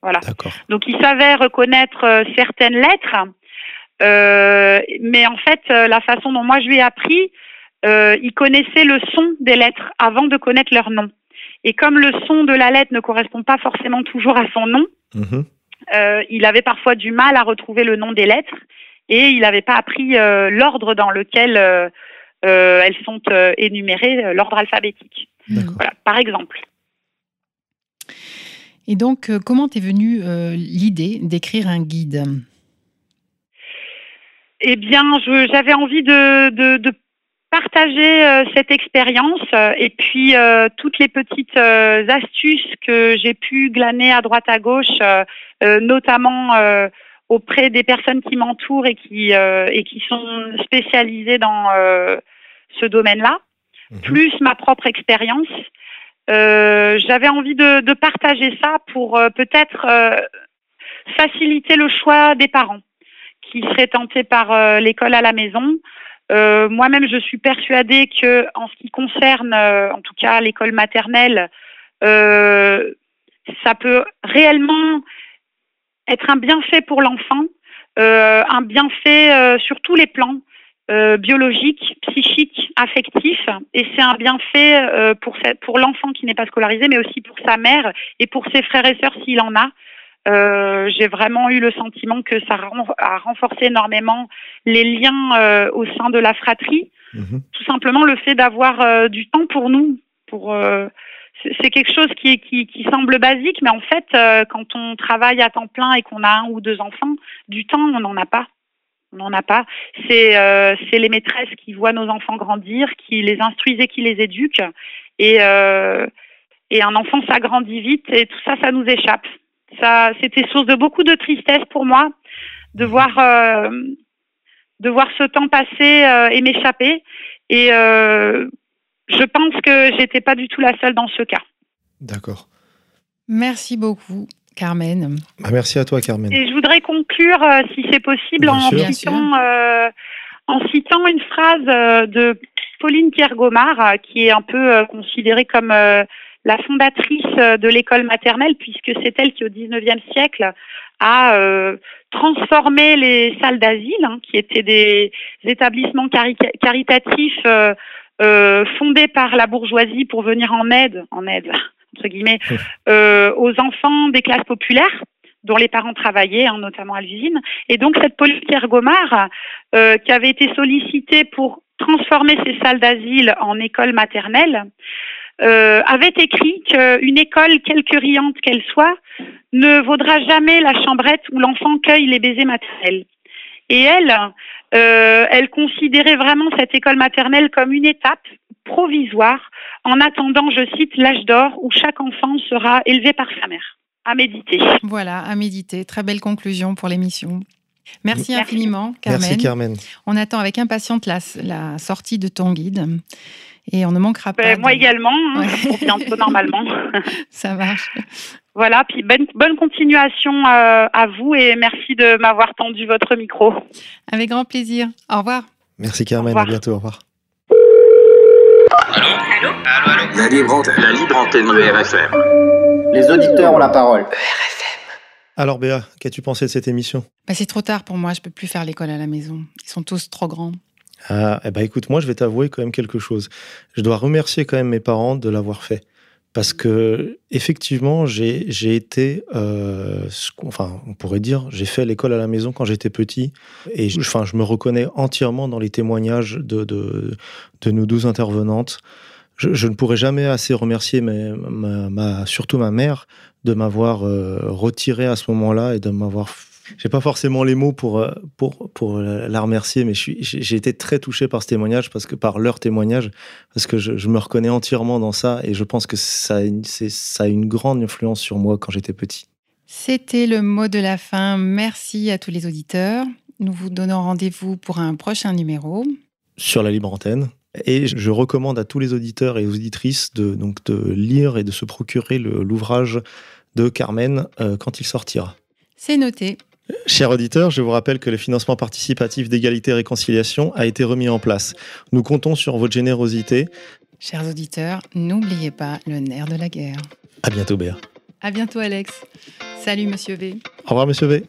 Voilà. Donc, il savait reconnaître certaines lettres, mais en fait, la façon dont moi je lui ai appris, euh, il connaissait le son des lettres avant de connaître leur nom. Et comme le son de la lettre ne correspond pas forcément toujours à son nom, mhm. euh, il avait parfois du mal à retrouver le nom des lettres et il n'avait pas appris euh, l'ordre dans lequel elles sont énumérées, l'ordre alphabétique. Voilà, par exemple. Et donc, comment t'es venue l'idée d'écrire un guide? Eh bien, j'avais envie de, de, de partager euh, cette expérience euh, et puis euh, toutes les petites astuces que j'ai pu glaner à droite à gauche, notamment auprès des personnes qui m'entourent et qui et qui sont spécialisées dans ce domaine-là, mhm. plus ma propre expérience. J'avais envie de, de, partager ça pour peut-être faciliter le choix des parents qui seraient tentés par l'école à la maison euh, moi-même, je suis persuadée que, en ce qui concerne, euh, en tout cas, l'école maternelle, euh, ça peut réellement être un bienfait pour l'enfant, un bienfait sur tous les plans. biologiques, psychiques, affectifs, et c'est un bienfait pour l'enfant qui n'est pas scolarisé, mais aussi pour sa mère et pour ses frères et sœurs s'il en a. Euh, j'ai vraiment eu le sentiment que ça a renforcé énormément les liens euh, au sein de la fratrie. Mhm. Tout simplement le fait d'avoir euh, du temps pour nous. Pour c'est quelque chose qui, qui, qui, semble basique, mais en fait, quand on travaille à temps plein et qu'on a un ou deux enfants, du temps, on n'en a pas. On n'en a pas. C'est les maîtresses qui voient nos enfants grandir, qui les instruisent et qui les éduquent. Et, et un enfant s'agrandit vite et tout ça, ça nous échappe. Ça, c'était source de beaucoup de tristesse pour moi de mhm. voir, euh, de voir ce temps passer euh, et m'échapper. Et euh, je pense que j'étais pas du tout la seule dans ce cas. D'accord. Merci beaucoup. Carmen. Bah, merci à toi, Carmen. Et je voudrais conclure, si c'est possible, en citant, en citant une phrase de Pauline Pierre-Gomard, qui est un peu considérée comme la fondatrice euh, de l'école maternelle, puisque c'est elle qui, au XIXe siècle, a euh, transformé les salles d'asile, hein, qui étaient des établissements caritatifs euh, fondés par la bourgeoisie pour venir en aide, en aide entre guillemets, aux enfants des classes populaires dont les parents travaillaient, hein, notamment à l'usine. Et donc cette Pierre Gomard, qui avait été sollicitée pour transformer ces salles d'asile en école maternelle, euh, avait écrit qu'une école, quelque riante qu'elle soit, ne vaudra jamais la chambrette où l'enfant cueille les baisers maternels. Et elle, euh, elle considérait vraiment cette école maternelle comme une étape provisoire en attendant, je cite, l'âge d'or où chaque enfant sera élevé par sa mère. À méditer. Voilà, à méditer. Très belle conclusion pour l'émission. Merci, infiniment, Carmen. Merci, Carmen. On attend avec impatience la, la sortie de ton guide et on ne manquera pas. Moi également, hein, bientôt normalement. Ça marche. Voilà, puis bonne, bonne continuation euh, à vous et merci de m'avoir tendu votre micro. Avec grand plaisir. Au revoir. Merci Carmen, à bientôt, au revoir. Allô Allô Allô, allô la, libre antenne, la libre antenne de RFM. Les auditeurs ont la parole. ERFM. Alors Béa, qu'as-tu pensé de cette émission? Bah, C'est trop tard pour moi, je peux plus faire l'école à la maison. Ils sont tous trop grands. Ah, eh ben écoute, moi je vais t'avouer quand même quelque chose. Je dois remercier quand même mes parents de l'avoir fait. Parce que effectivement, j'ai été, euh, enfin, on pourrait dire, j'ai fait l'école à la maison quand j'étais petit, et je, enfin, je me reconnais entièrement dans les témoignages de, nos douze intervenantes. Je, ne pourrais jamais assez remercier ma, surtout ma mère de m'avoir euh, retiré à ce moment-là et de m'avoir j'ai pas forcément les mots pour, euh, pour, pour la remercier, mais j'ai été très touché par ce témoignage, parce que par leur témoignage, parce que je, je me reconnais entièrement dans ça et je pense que ça a une, ça a une grande influence sur moi quand j'étais petit. C'était le mot de la fin. Merci à tous les auditeurs. Nous vous donnons rendez-vous pour un prochain numéro. Sur la libre antenne. Et je recommande à tous les auditeurs et auditrices de, donc, de lire et de se procurer l'ouvrage de Carmen euh, quand il sortira. C'est noté. Chers auditeurs, je vous rappelle que le financement participatif d'égalité et réconciliation a été remis en place. Nous comptons sur votre générosité. Chers auditeurs, n'oubliez pas le nerf de la guerre. À bientôt, Béa. À bientôt, Alex. Salut, monsieur V. Au revoir, monsieur V.